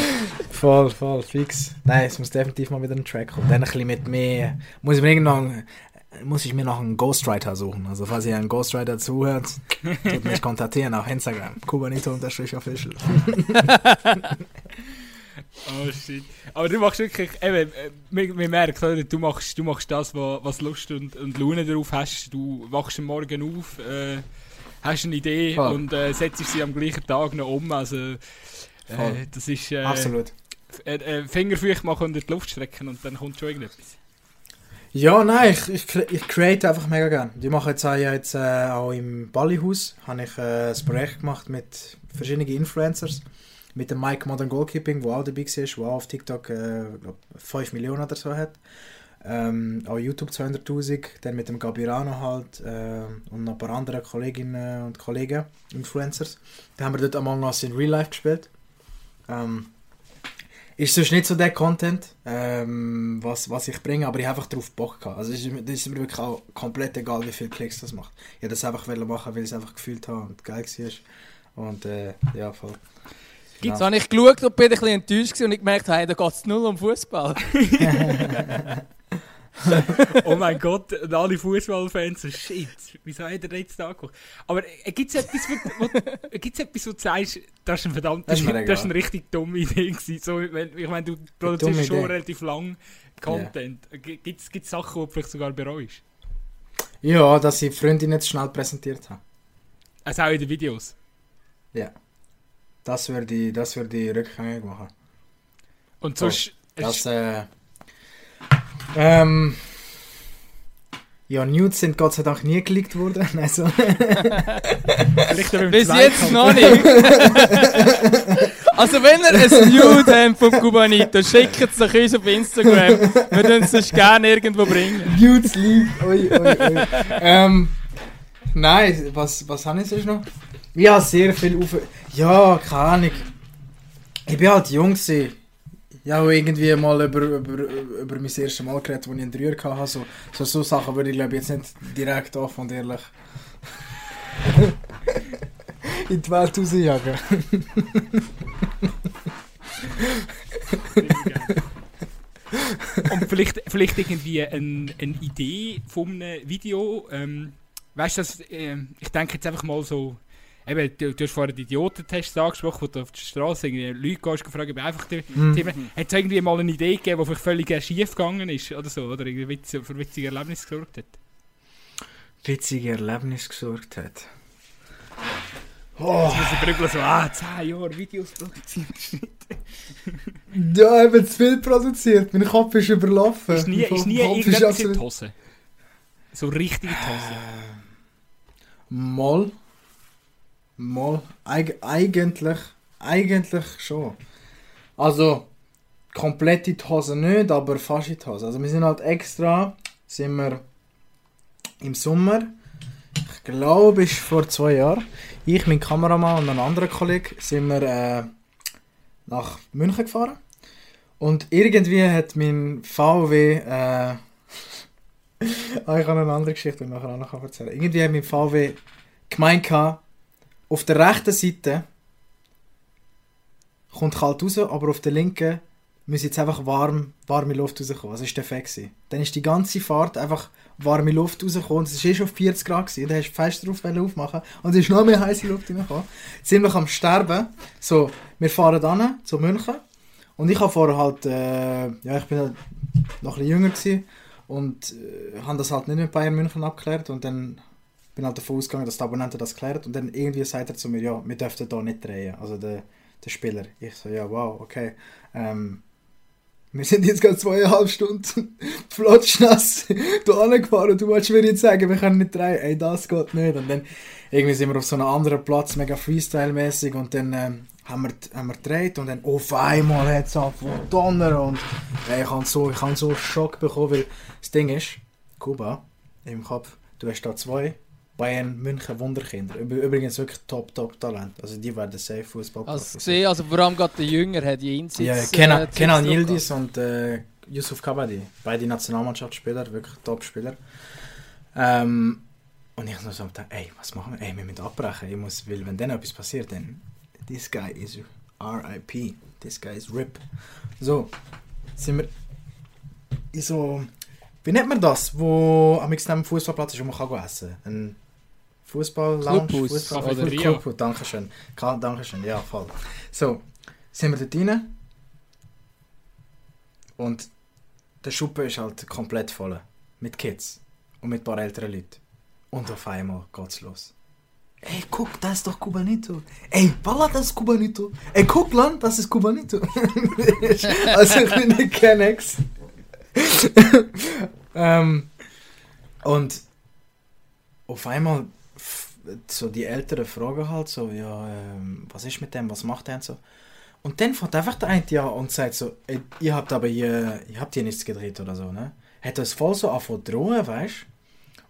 Voll, voll, fix. Nein, es muss definitiv mal wieder ein Track kommen. Dann ein bisschen mit mehr. Muss ich mir irgendwann. Muss ich mir noch einen Ghostwriter suchen. Also, falls ihr einen Ghostwriter zuhört, tut mich kontaktieren auf Instagram. Kubanito-official. Oh shit. Aber du machst wirklich, eben, äh, wir, wir merken, oder? Du, machst, du machst das, was, Lust und, und Laune darauf hast. Du wachst am Morgen auf, äh, hast eine Idee Voll. und äh, setzt sie am gleichen Tag noch um. Also, äh, das ist äh, Absolut. äh, äh, Fingerfeucht machen und in die Luft strecken und dann kommt schon irgendetwas. Ja, nein, ich, ich, ich create einfach mega gern. Die machen jetzt auch, jetzt, äh, auch im Ballyhaus. Habe ich äh, ein Projekt gemacht mit verschiedenen Influencers. Mit dem Mike Modern Goalkeeping, der auch dabei war, der auch auf TikTok äh, glaub, 5 Millionen oder so hat. Ähm, auch YouTube 200'000. Dann mit dem Gabirano halt äh, und noch ein paar andere Kolleginnen und Kollegen, Influencers. Dann haben wir dort Among Us in Real Life gespielt. Ähm, ist sonst nicht so der Content, ähm, was, was ich bringe, aber ich habe einfach darauf Bock gehabt. Also es ist, mir- das ist mir wirklich auch komplett egal, wie viele Klicks das macht. Ich wollte das einfach machen, weil ich es einfach gefühlt habe und geil war. Und äh, ja, voll. Jetzt habe ich geschaut und bin ein bisschen enttäuscht und ich gemerkt, hey, da geht es null um Fußball. oh mein Gott, und alle Fußballfans so, shit, wieso hat er jetzt da angeguckt? Aber äh, gibt es etwas, wo, wo, gibt's etwas, wo du sagst, das ist ein verdammt, Das ist das ist eine richtig dumme Idee gewesen. So, wenn, ich meine, du produzierst schon Idee. relativ lang Content. Gibt es Sachen, die du vielleicht sogar bereust? Ja, dass ich die Freundin jetzt schnell präsentiert habe. Also auch in den Videos. Ja. Das würde ich, das würde ich rückgängig machen. Und sonst... Das, äh, ähm, ja, Nudes sind Gott sei Dank nie geleakt worden. Also, Bis Zweikampf. jetzt noch nicht. also wenn ihr ein Nude habt vom Cubanito, schickt es doch uns auf Instagram. Wir würden es sonst gerne irgendwo bringen. Nudes lieb. Ui, ui, ui. ähm, nein, was, was habe ich sonst noch? Ja, sehr viel auf. Ja, keine Ahnung. Ich bin halt jung. Gewesen. Ich habe irgendwie mal über, über, über mein erstes Mal geredet, als ich einen Dreier hatte. So, so, so Sachen würde ich glaube jetzt nicht direkt offen und ehrlich in die Welt rausjagen. Und vielleicht, vielleicht irgendwie ein, eine Idee von einem Video. Ähm, weißt du, ähm, ich denke jetzt einfach mal so. Eben, du, du hast vorhin die Idiotentests angesprochen, wo du auf der Straße irgendwie Leute gehst, gefragt, ob einfach die Mhm. Themen. Hat es irgendwie mal eine Idee gegeben, die vielleicht völlig äh, schief gegangen ist oder so? Oder irgendwie witz, für witzige Erlebnisse gesorgt hat? Witzige Erlebnis gesorgt hat. Oh. Muss ich brügeln, so, ah, 10 Jahre Videos produziert. Ja, eben zu viel produziert. Mein Kopf ist überlaufen. Ist nie, ist nie irgendetwas in absolut- die Hose. So richtig in die Hose. Mal. Mal. Eig eigentlich. Eigentlich schon. Also, komplett in die Hose nicht, aber fast in die Hose. Also wir sind halt extra, sind wir im Sommer, ich glaube, ist vor zwei Jahren, ich, mein Kameramann und ein anderer Kollege, sind wir äh, nach München gefahren. Und irgendwie hat mein VW, äh, ah, ich habe eine andere Geschichte, die ich nachher auch noch erzählen. Irgendwie hat mein VW gemeint, auf der rechten Seite kommt kalt raus, aber auf der linken muss jetzt einfach warm, warme Luft rauskommen. Das war der Effekt. Dann ist die ganze Fahrt einfach warme Luft rausgekommen. Es war eh schon 40 Grad. Gewesen. Dann hast du fest drauf aufmachen und es ist noch mehr heiße Luft reingekommen. Ziemlich am Sterben. So, wir fahren dann zu München. Und ich habe vorher halt, äh, ja, ich bin halt noch ein bisschen jünger gewesen und äh, habe das halt nicht mit Bayern München abgeklärt und dann bin halt davon ausgegangen, dass der Abonnent das klärt und dann irgendwie sagt er zu mir, ja, wir dürften da nicht drehen, also der, der Spieler. Ich so, ja, wow, okay. Ähm, wir sind jetzt gerade zweieinhalb Stunden flotschnass da angefahren und du wolltest mir jetzt sagen, wir können nicht drehen. Ey, das geht nicht. Und dann irgendwie sind wir auf so einem anderen Platz, mega Freestyle-mäßig und dann ähm, haben, wir, haben wir gedreht und dann auf einmal hat es angefangen zu donnern und ey, ich habe so, hab so Schock bekommen, weil das Ding ist, Kuba, im Kopf, du hast da zwei Bayern München Wunderkinder. Üb- Übrigens wirklich top, top Talent. Also die werden safe Fußball Also gesehen, also vor allem gerade der Jünger hat die Einsatz. ja, äh, Kenan, zu Kenan Yildiz und äh, Yusuf Kabadi. Beide Nationalmannschaftsspieler, wirklich Top-Spieler. Ähm, und ich so gedacht, ey, was machen wir? Ey, wir müssen abbrechen. Ich muss, weil wenn dann etwas passiert, dann this guy is RIP. This guy is RIP. So, sind wir in so, wie nennt man das, wo am nächsten Fußballplatz ist, wo man kann essen kann? Fußball-Lounge? Fußball Cafeteria. Clubhaus, Dankeschön. Dankeschön, ja, voll. So, sind wir dort rein. Und der Schuppen ist halt komplett voll. Mit Kids. Und mit ein paar älteren Leuten. Und auf einmal geht's los. Ey, guck, das ist doch Cubanito. Ey, Walla, das ist Cubanito. Ey, guck, Land, das ist Cubanito. also, ich bin nicht Kennex. ähm, und auf einmal so die Älteren fragen halt so, ja, ähm, was ist mit dem, was macht der und so. Und dann fängt einfach der eine ja und sagt so, ey, ihr habt aber hier, ihr habt hier nichts gedreht oder so, ne? Hat das voll so angefangen drohen, weißt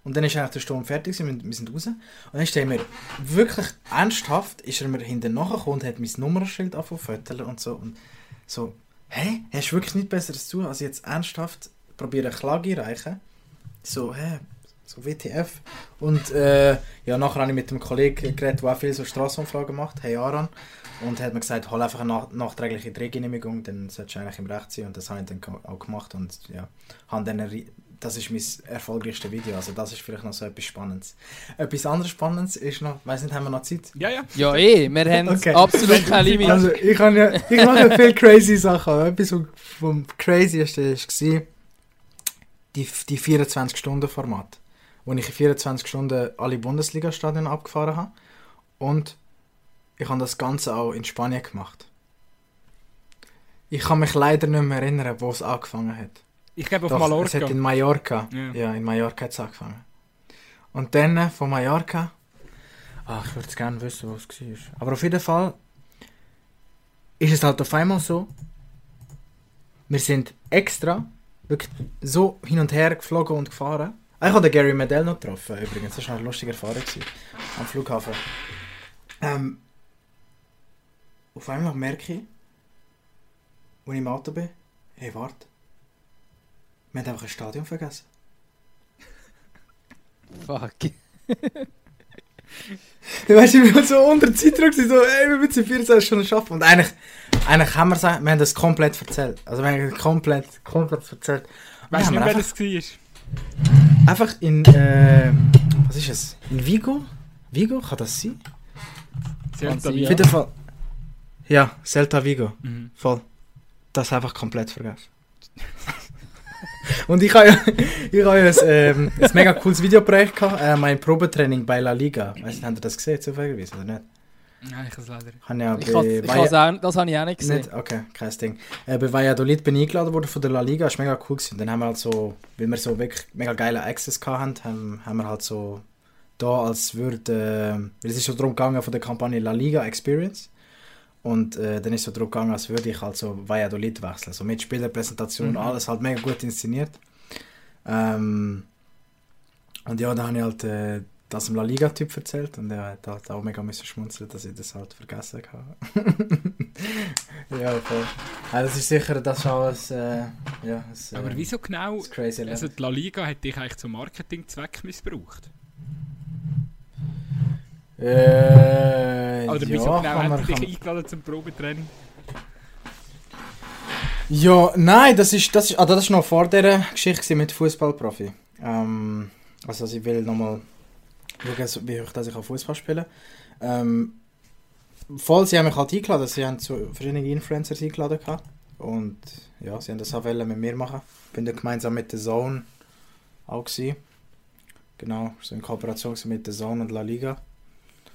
Und dann ist eigentlich der Sturm fertig, wir, wir sind raus. Und dann ist er mir wirklich ernsthaft, ist er mir hinten nachgekommen und hat mein Nummernschild angefangen zu und so. Und so, hä? Hast du wirklich nichts Besseres zu tun, als jetzt ernsthaft probieren, Klage einreichen? So, hä? So WTF. Und äh, ja, nachher habe ich mit einem Kollegen geredet, der auch viel so Strassenumfragen macht, hey Aran. Und er hat mir gesagt, hol einfach eine nach nachträgliche Drehgenehmigung, dann solltest du eigentlich im Recht sein. Und das habe ich dann auch gemacht und ja, habe dann das ist mein erfolgreichstes Video. Also das ist vielleicht noch so etwas Spannendes. Etwas anderes Spannendes ist noch, weiß nicht, haben wir noch Zeit? Ja, ja. Ja, eh, wir haben Okay. absolut kein Limit. Also ich, habe ja, ich mache ja viele crazy Sachen. aber Etwas vom, vom craziesten war die, die 24-Stunden-Format. Wo ich in 24 Stunden alle Bundesliga-Stadien abgefahren habe. Und ich habe das Ganze auch in Spanien gemacht. Ich kann mich leider nicht mehr erinnern, wo es angefangen hat. Ich glaube auf Doch, Mallorca. Es hat in Mallorca. Ja. Ja, in Mallorca hat es angefangen. Und dann äh, von Mallorca. Ach, ich würde gerne wissen, wo es war. Aber auf jeden Fall ist es halt auf einmal so. Wir sind extra wirklich so hin und her geflogen und gefahren. Ah, Ich habe den Gary Medell noch getroffen, übrigens. Das war eine lustige Erfahrung gewesen, am Flughafen. Ähm, auf einmal merke ich, als ich im Auto bin, hey, warte. Wir haben einfach ein Stadion vergessen. Fuck. Du weißt, ich bin so unter Zeitdruck, so, ey, wir müssen 14 Stunden arbeiten. Und eigentlich, eigentlich haben wir es, wir haben das komplett erzählt. Also wir haben komplett, komplett erzählt. Weißt du nicht, wer einfach, das war? Einfach in, äh, was ist es? In Vigo? Vigo, kann das sein? Celta Vigo. Auf jeden Fall. Ja, Celta Vigo. Mhm. Voll. Das einfach komplett vergessen. Und ich habe ja, ich habe ja ein, ähm, ein mega cooles Videoprojekt gehabt, äh, mein Probetraining bei La Liga. Weißt du, habt ihr das gesehen, zufälligerweise, oder nicht? Nein, ich kann es leider. Ich habe ja Ich bei has, ich auch, das habe ich auch nicht gesehen. Nicht? Okay, kein Ding. Äh, bei Valladolid bin ich eingeladen worden von der La Liga, das war mega cool. Gewesen. Dann haben wir halt so, weil wir so wirklich mega geile Access hatten, haben, haben wir halt so da als würde, äh, weil es ist so darum gegangen von der Kampagne La Liga Experience. Und äh, dann ist es so darum gegangen, als würde ich halt so Valladolid wechseln. So mit Spielerpräsentation, Mhm. alles halt mega gut inszeniert. Ähm, und ja, dann habe ich halt äh, das dem La Liga-Typ erzählt und er hat halt auch mega müssen schmunzeln, dass ich das halt vergessen habe. ja, voll. Also das ist sicher, das ist auch ein, äh, ja, ein, Aber äh, wieso genau? crazy. Also die La Liga hat dich eigentlich zum Marketingzweck missbraucht. äh, Oder ja, wieso genau kann man, hat er dich eingeladen zum Probetraining? Ja, nein, das ist, das ist, ah, das ist noch vor dieser Geschichte mit Fußballprofi. Ähm, also ich will nochmal schauen, wie hoch dass ich auf Fußball spiele. Ähm, voll, sie haben mich halt eingeladen, sie haben so verschiedene Influencers eingeladen gehabt. Und ja, sie haben das auch mit mir machen. Bin dann gemeinsam mit der Zone auch gewesen. Genau, so in Kooperation mit der Zone und La Liga.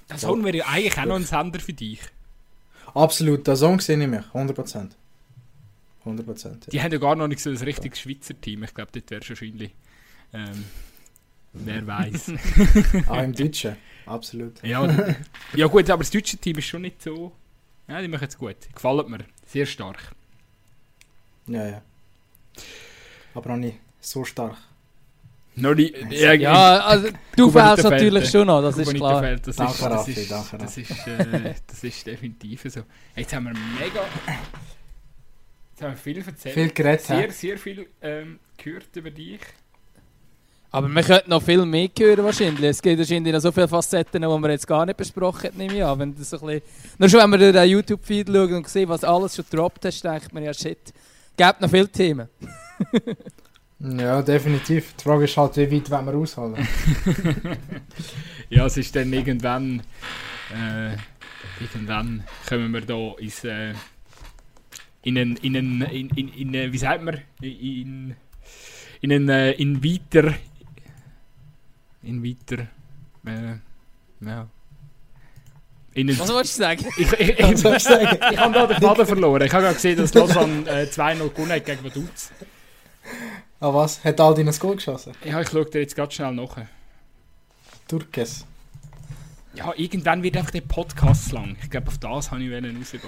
Das Sohn wäre ja eigentlich auch noch ein Sender für dich. Absolut, der Zone sehe ich mich, 100%. 100%. Ja. Die haben ja gar noch nicht so ein richtiges Schweizer Team. Ich glaube, dort wäre es wahrscheinlich. Ähm, wer weiß. Auch im Deutschen, absolut. ja, ja, gut, aber das deutsche Team ist schon nicht so. Ja, die machen es gut. Gefällt mir. Sehr stark. Ja, ja. Aber noch nicht so stark. Noch nie, Ja, also du fällst natürlich schon noch, das ist klar. Das Danke, ist, das Raffi, ist, danke, das Raffi. ist, äh, das ist definitiv so. Jetzt haben wir mega. Jetzt haben wir viel erzählt. Viel geredet, sehr, sehr viel ähm, gehört über dich. Aber wir könnten noch viel mehr hören wahrscheinlich. Es gibt wahrscheinlich noch so viele Facetten, die wir jetzt gar nicht besprochen haben, nehme ich an. Wenn das so ein bisschen Nur schon, wenn wir durch den YouTube-Feed schauen und sehen, was alles schon gedroppt hast, denkt man ja, shit, gibt noch viele Themen. Ja, definitiv. Die Frage ist halt, wie weit wollen wir ausholen? Ja, es ist dann irgendwann. Äh, irgendwann kommen wir da ins. Äh, in einen. In einen in, in, in, wie sagt man? In. In einen. Äh, in weiter. In weiter. Äh, ja. In Was wolltest du sagen? ich, ich, ich, Was soll ich sagen? ich habe da den Faden verloren. Ich habe gerade gesehen, dass Lausanne äh, 2-0 gewonnen hat gegen Vaduz. Ah was? Hat Aldin ein Goal geschossen? Ja, ich schaue dir jetzt ganz schnell nach. Turkes. Ja, irgendwann wird einfach der Podcast lang. Ich glaube, auf das habe ich wollen rausgehen.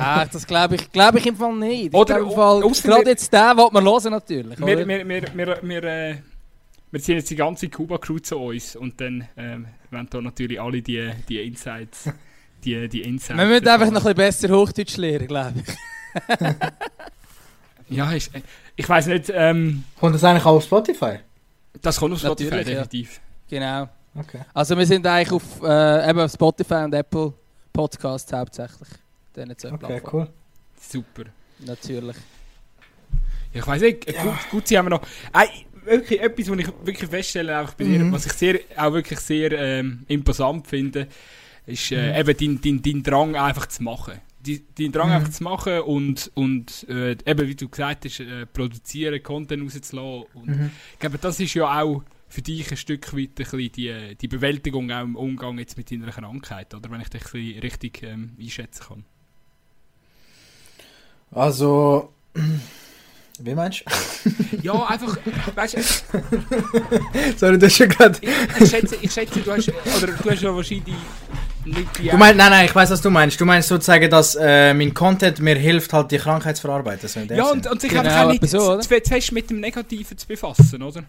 ah, das glaube ich, glaub ich im Fall nicht. Ich Oder- im Fall, gerade jetzt den, den wir hören natürlich. Wir, wir, wir, wir, wir, äh, wir ziehen jetzt die ganze Kuba-Crew zu uns und dann ähm, wollen da natürlich alle die, die Insights. Die, die Insights wir müssen einfach noch ein bisschen besser Hochdeutsch lernen, glaube ich. Ja, äh, ich weiß nicht, ähm, Kommt das eigentlich auch auf Spotify? das kommt auf Spotify Natürlich, ja. definitiv. Genau. Okay. Also wir sind eigentlich auf, äh, eben auf Spotify und Apple Podcasts hauptsächlich. Diesen zwei Okay, Plattformen. cool. Super. Natürlich. Ich weiß nicht, ja. gut, gut, sie haben wir noch. Äh, wirklich etwas, was ich wirklich feststelle, einfach bei dir, mhm. was ich sehr, auch wirklich sehr ähm, imposant finde, ist äh, mhm. eben dein, dein, dein Drang einfach zu machen. Dein Drang mhm. einfach zu machen und, und äh, eben, wie du gesagt hast, äh, produzieren, Content rauszulassen. Und mhm. ich glaube, das ist ja auch für dich ein Stück weit ein die, die Bewältigung auch im Umgang jetzt mit deiner Krankheit, oder wenn ich dich ein richtig ähm, einschätzen kann. Also, wie meinst du? ja, einfach, weißt du. Sorry, das ist schon gerade. Ich, ich, schätze, ich schätze, du hast, oder du hast ja wahrscheinlich nicht die. Du meinst, nein, nein, ich weiß, was du meinst. Du meinst sozusagen, dass äh, mein Content mir hilft, halt die Krankheit zu verarbeiten. So ja, und, und sich genau, einfach auch nicht so, zu, zu fest mit dem Negativen zu befassen, oder?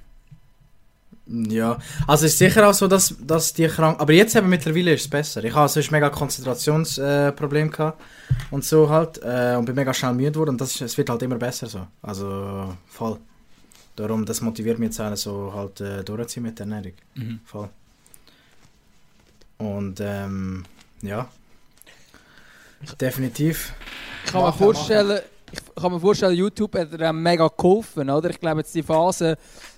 Ja, also ist sicher auch so, dass, dass die Krankheit. Aber jetzt eben mittlerweile ist es besser. Ich hatte sonst mega Konzentrationsprobleme äh, und so halt. Äh, und bin mega schnell müde geworden und das ist, es wird halt immer besser so. Also voll. Darum, das motiviert mich jetzt auch so halt äh, durchzuziehen mit der Ernährung. Mhm. Voll. Und ähm, ja. Definitiv. Ich kann, mir vorstellen, ich kann mir vorstellen, YouTube hat dir mega geholfen, oder? Ich glaube, jetzt die Phase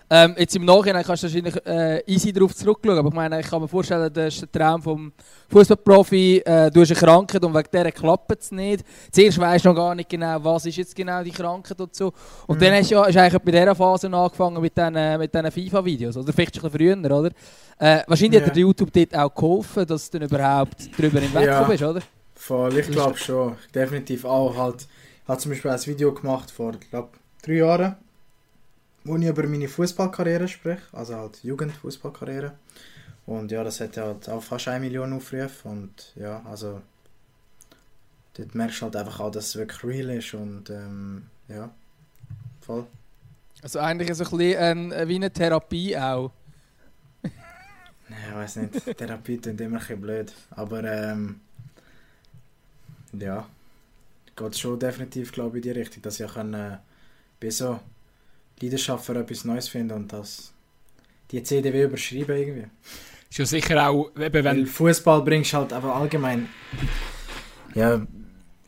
ähm, jetzt im Nachhinein kannst du wahrscheinlich äh, easy darauf zurückschauen, aber ich meine, ich kann mir vorstellen, das ist der Traum vom Fußballprofi, äh, du hast eine Krankheit und wegen der klappt es nicht. Zuerst weißt du noch gar nicht genau, was ist jetzt genau die Krankheit und so. Und mhm. dann hast du ja, hast eigentlich bei dieser Phase angefangen mit diesen mit FIFA-Videos, oder vielleicht ein bisschen früher, oder? Äh, wahrscheinlich ja. hat dir YouTube dort auch geholfen, dass du dann überhaupt darüber hinweggekommen ja. bist, oder? Voll, ich glaube schon. Definitiv auch halt. Ich habe zum Beispiel ein Video gemacht vor, glaube, drei Jahren wo ich über meine Fußballkarriere spreche, also halt Jugendfußballkarriere. Und ja, das hat halt auch fast eine Million Aufrufe und ja, also dort merkst du halt einfach auch, dass es wirklich real ist und ähm, ja, voll. Also eigentlich so ein bisschen äh, wie eine Therapie auch. Nein, ich weiß nicht, Therapie klingt immer ein bisschen blöd, aber ähm, ja, geht schon definitiv, glaube ich, in die Richtung, dass ich kann, äh, bei so Leidenschaft für etwas Neues finden und das die CDW überschreiben irgendwie. Ist ja sicher auch, eben wenn... Fußball bringst halt einfach allgemein... Ja,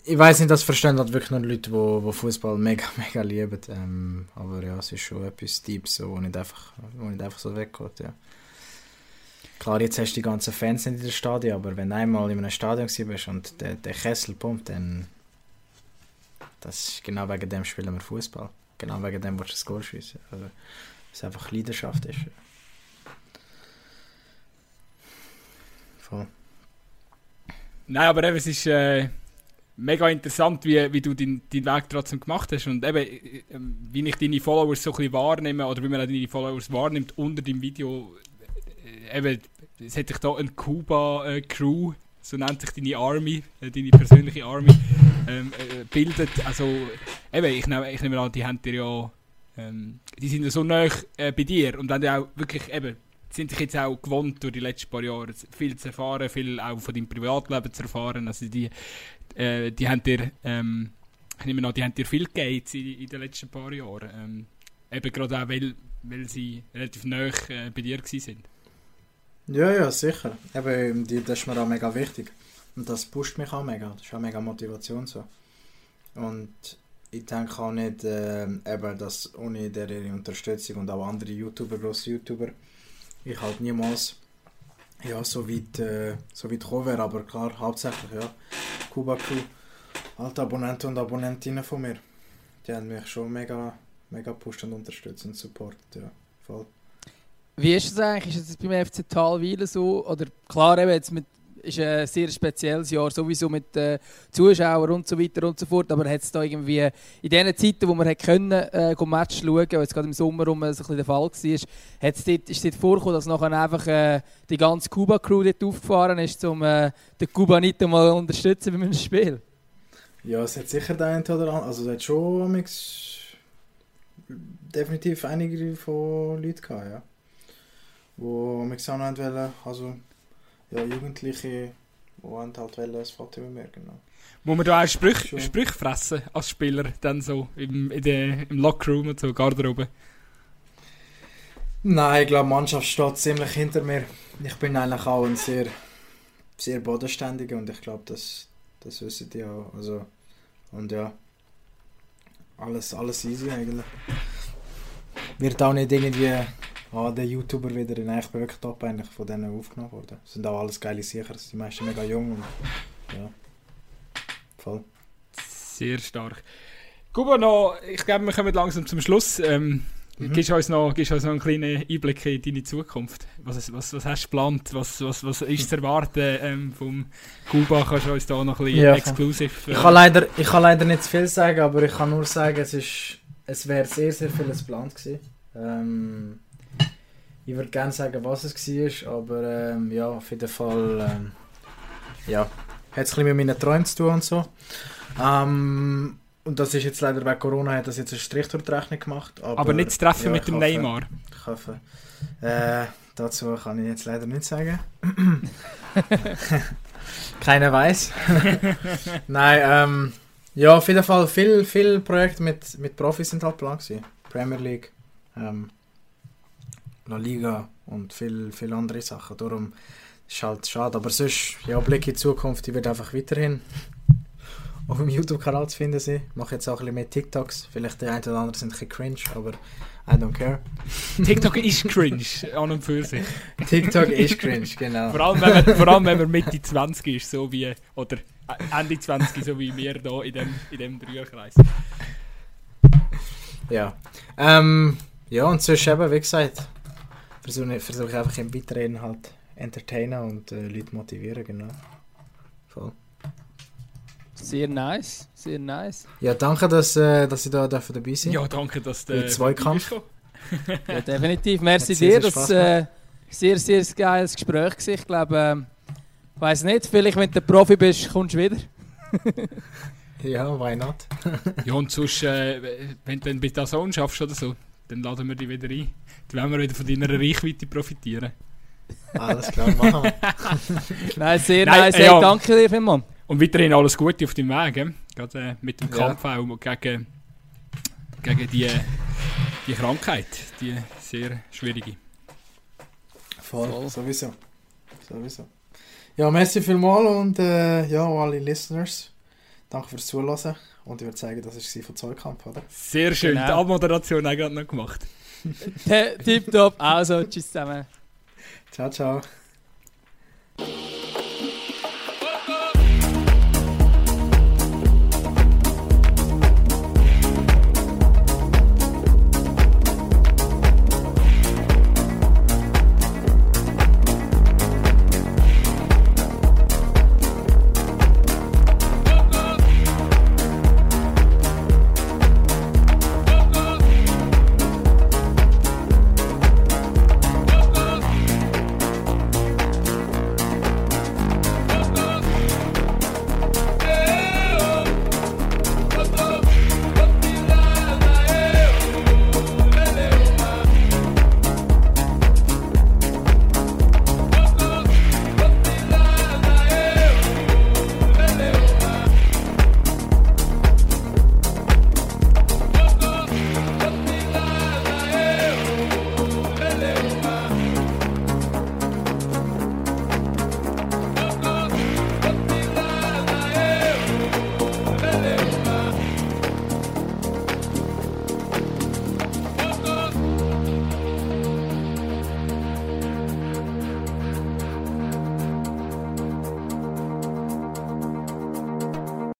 ich weiß nicht, das verstehen halt wirklich nur Leute, die, die Fußball mega, mega lieben. Ähm, aber ja, es ist schon etwas Deeps, so, wo nicht einfach, wo nicht einfach so weggeht, ja. Klar, jetzt hast du die ganzen Fans nicht in der Stadion, aber wenn du einmal in einem Stadion bist und der, der Kessel pumpt, dann... Das ist genau wegen dem spielen wir Fußball. Genau wegen dem willst du das Goal schiessen. Also, es einfach Leidenschaft ist. Voll. Nein, aber eben, es ist äh, mega interessant, wie, wie du deinen dein Weg trotzdem gemacht hast. Und eben, äh, wie ich deine Followers so ein bisschen wahrnehme, oder wie man auch deine Followers wahrnimmt unter dem Video, äh, eben, es hat dich da eine Kuba-Crew, so nennt sich deine Army, äh, deine persönliche Army, ähm, äh, bildet. Also, eben, ich nehme, ich nehme an, die haben dir ja, ähm, die sind ja so nah äh, bei dir und haben auch wirklich, eben, sind sich jetzt auch gewohnt durch die letzten paar Jahre viel zu erfahren, viel auch von deinem Privatleben zu erfahren. Also die, äh, die haben dir, ähm, ich nehme an, die haben dir viel gegeben in, in den letzten paar Jahren. Ähm, eben gerade auch, weil, weil sie relativ nah äh, bei dir sind. Ja, ja, sicher. Eben, das ist mir auch mega wichtig. Und das pusht mich auch mega. Das ist auch mega Motivation so. Und ich denke auch nicht, äh, eben, dass ohne deren Unterstützung und auch andere YouTuber, grosse YouTuber, ich halt niemals ja, so weit, äh, so weit gekommen wäre. Aber klar, hauptsächlich ja, Kuba Crew, alte Abonnenten und Abonnentinnen von mir, die haben mich schon mega, mega gepusht und unterstützt und supportet. Ja, voll. Wie ist es eigentlich? Ist es beim FC Talweilen so? Oder klar, eben jetzt mit ist ein sehr spezielles Jahr, sowieso mit äh, Zuschauern und so weiter und so fort. Aber hat es da irgendwie in den Zeiten, wo man hat können, äh, Match schauen konnte, jetzt gerade im Sommer um es ein der Fall war, hat's dort, ist es dort vorgekommen, dass nachher einfach äh, die ganze Kuba-Crew dort aufgefahren ist, um äh, den Kubaniten mal zu unterstützen bei einem Spiel? Ja, es hat sicher den einen oder anderen, also es hat schon definitiv einige von Leuten gehabt, ja. Wo mich auch noch wollen, also ja, Jugendliche, die halt wollen, das Foto mit mir, genau. Muss man da auch Sprüche, Sprüche fressen als Spieler, dann so im, in der, im Lockroom und so, Garderobe? Nein, ich glaube, die Mannschaft steht ziemlich hinter mir. Ich bin eigentlich auch ein sehr, sehr bodenständiger und ich glaube, das, das wissen die auch. Also, und ja, alles, alles easy eigentlich. Wird auch nicht irgendwie ah, der YouTuber wieder in echt wirklich top eigentlich von denen aufgenommen worden. Sind auch alles geile Sicher, die meisten mega jung und ja. Voll. Sehr stark. Kuba, noch, ich glaube, wir kommen langsam zum Schluss. Ähm, mhm. gibst, uns noch, gibst uns noch einen kleinen Einblick in deine Zukunft? Was, was, was hast du geplant? Was, was, was ist zu erwarten ähm, vom Kuba? Kannst du uns da noch ein bisschen ja, exklusiv... Äh, ich, kann leider, ich kann leider nicht zu viel sagen, aber ich kann nur sagen, es, ist, es wäre sehr, sehr vieles geplant gewesen. Ähm, ich würde gerne sagen, was es war, aber ähm, ja, auf jeden Fall... Ähm, ja, hat es ein bisschen mit meinen Träumen zu tun und so. Ähm, und das ist jetzt leider bei Corona, hat das jetzt einen Strich durch die Rechnung gemacht. Aber, aber nicht zu treffen ja, mit dem hoffe, Neymar. Ich hoffe. Äh, dazu kann ich jetzt leider nicht sagen. Keiner weiß. Nein, ähm, ja, auf jeden Fall viele viel Projekte mit, mit Profis sind halt plan gewesen. Premier League, ähm, La Liga und viel, viel andere Sachen. Darum ist es halt schade. Aber sonst, ja, Blick in die Zukunft, die wird einfach weiterhin auf dem YouTube-Kanal zu finden sind. Ich mache jetzt auch ein bisschen mehr TikToks. Vielleicht der eine oder andere sind ein bisschen cringe, aber I don't care. TikTok ist cringe, an und für sich. TikTok ist cringe, genau. Vor allem, wenn man, vor allem, wenn man Mitte 20 ist, so wie, oder Ende 20, so wie wir hier in dem, in dem Dreierkreis. Ja. Ähm, ja, und sonst eben, wie gesagt, versuche versuch ich einfach im Weiteren halt entertainen und äh, Leute motivieren, genau. Voll. Sehr nice, sehr nice. Ja, danke, dass, äh, dass Sie da dabei sind. Ja, danke, dass der Zweikampf. ja, definitiv. Merci dir. Das äh, sehr, sehr geiles Gespräch. Gewesen. Ich glaube, äh, weiß nicht, vielleicht wenn du Profi bist, kommst du wieder. ja, why not? ja, und sonst, äh, wenn du dann bei der Zone schaffst oder so, dann laden wir dich wieder ein. Dann werden wir wieder von deiner Reichweite profitieren. Alles klar, machen wir. Nein, sehr Nein, nice. Hey, ja. danke dir vielmals. Und weiterhin alles Gute auf dem Weg, eh? gerade äh, mit dem Kampf ja. auch gegen, gegen die, die Krankheit, die sehr schwierige. Voll, Voll. sowieso. sowieso. Ja, merci vielmals und äh, ja, alle Listeners, danke fürs Zuhören und ich würde sagen, das ist sie von Zollkamp, oder? Sehr schön, genau. die Abmoderation habe gerade noch gemacht. Tipptopp, also tschüss zusammen. Ciao, ciao.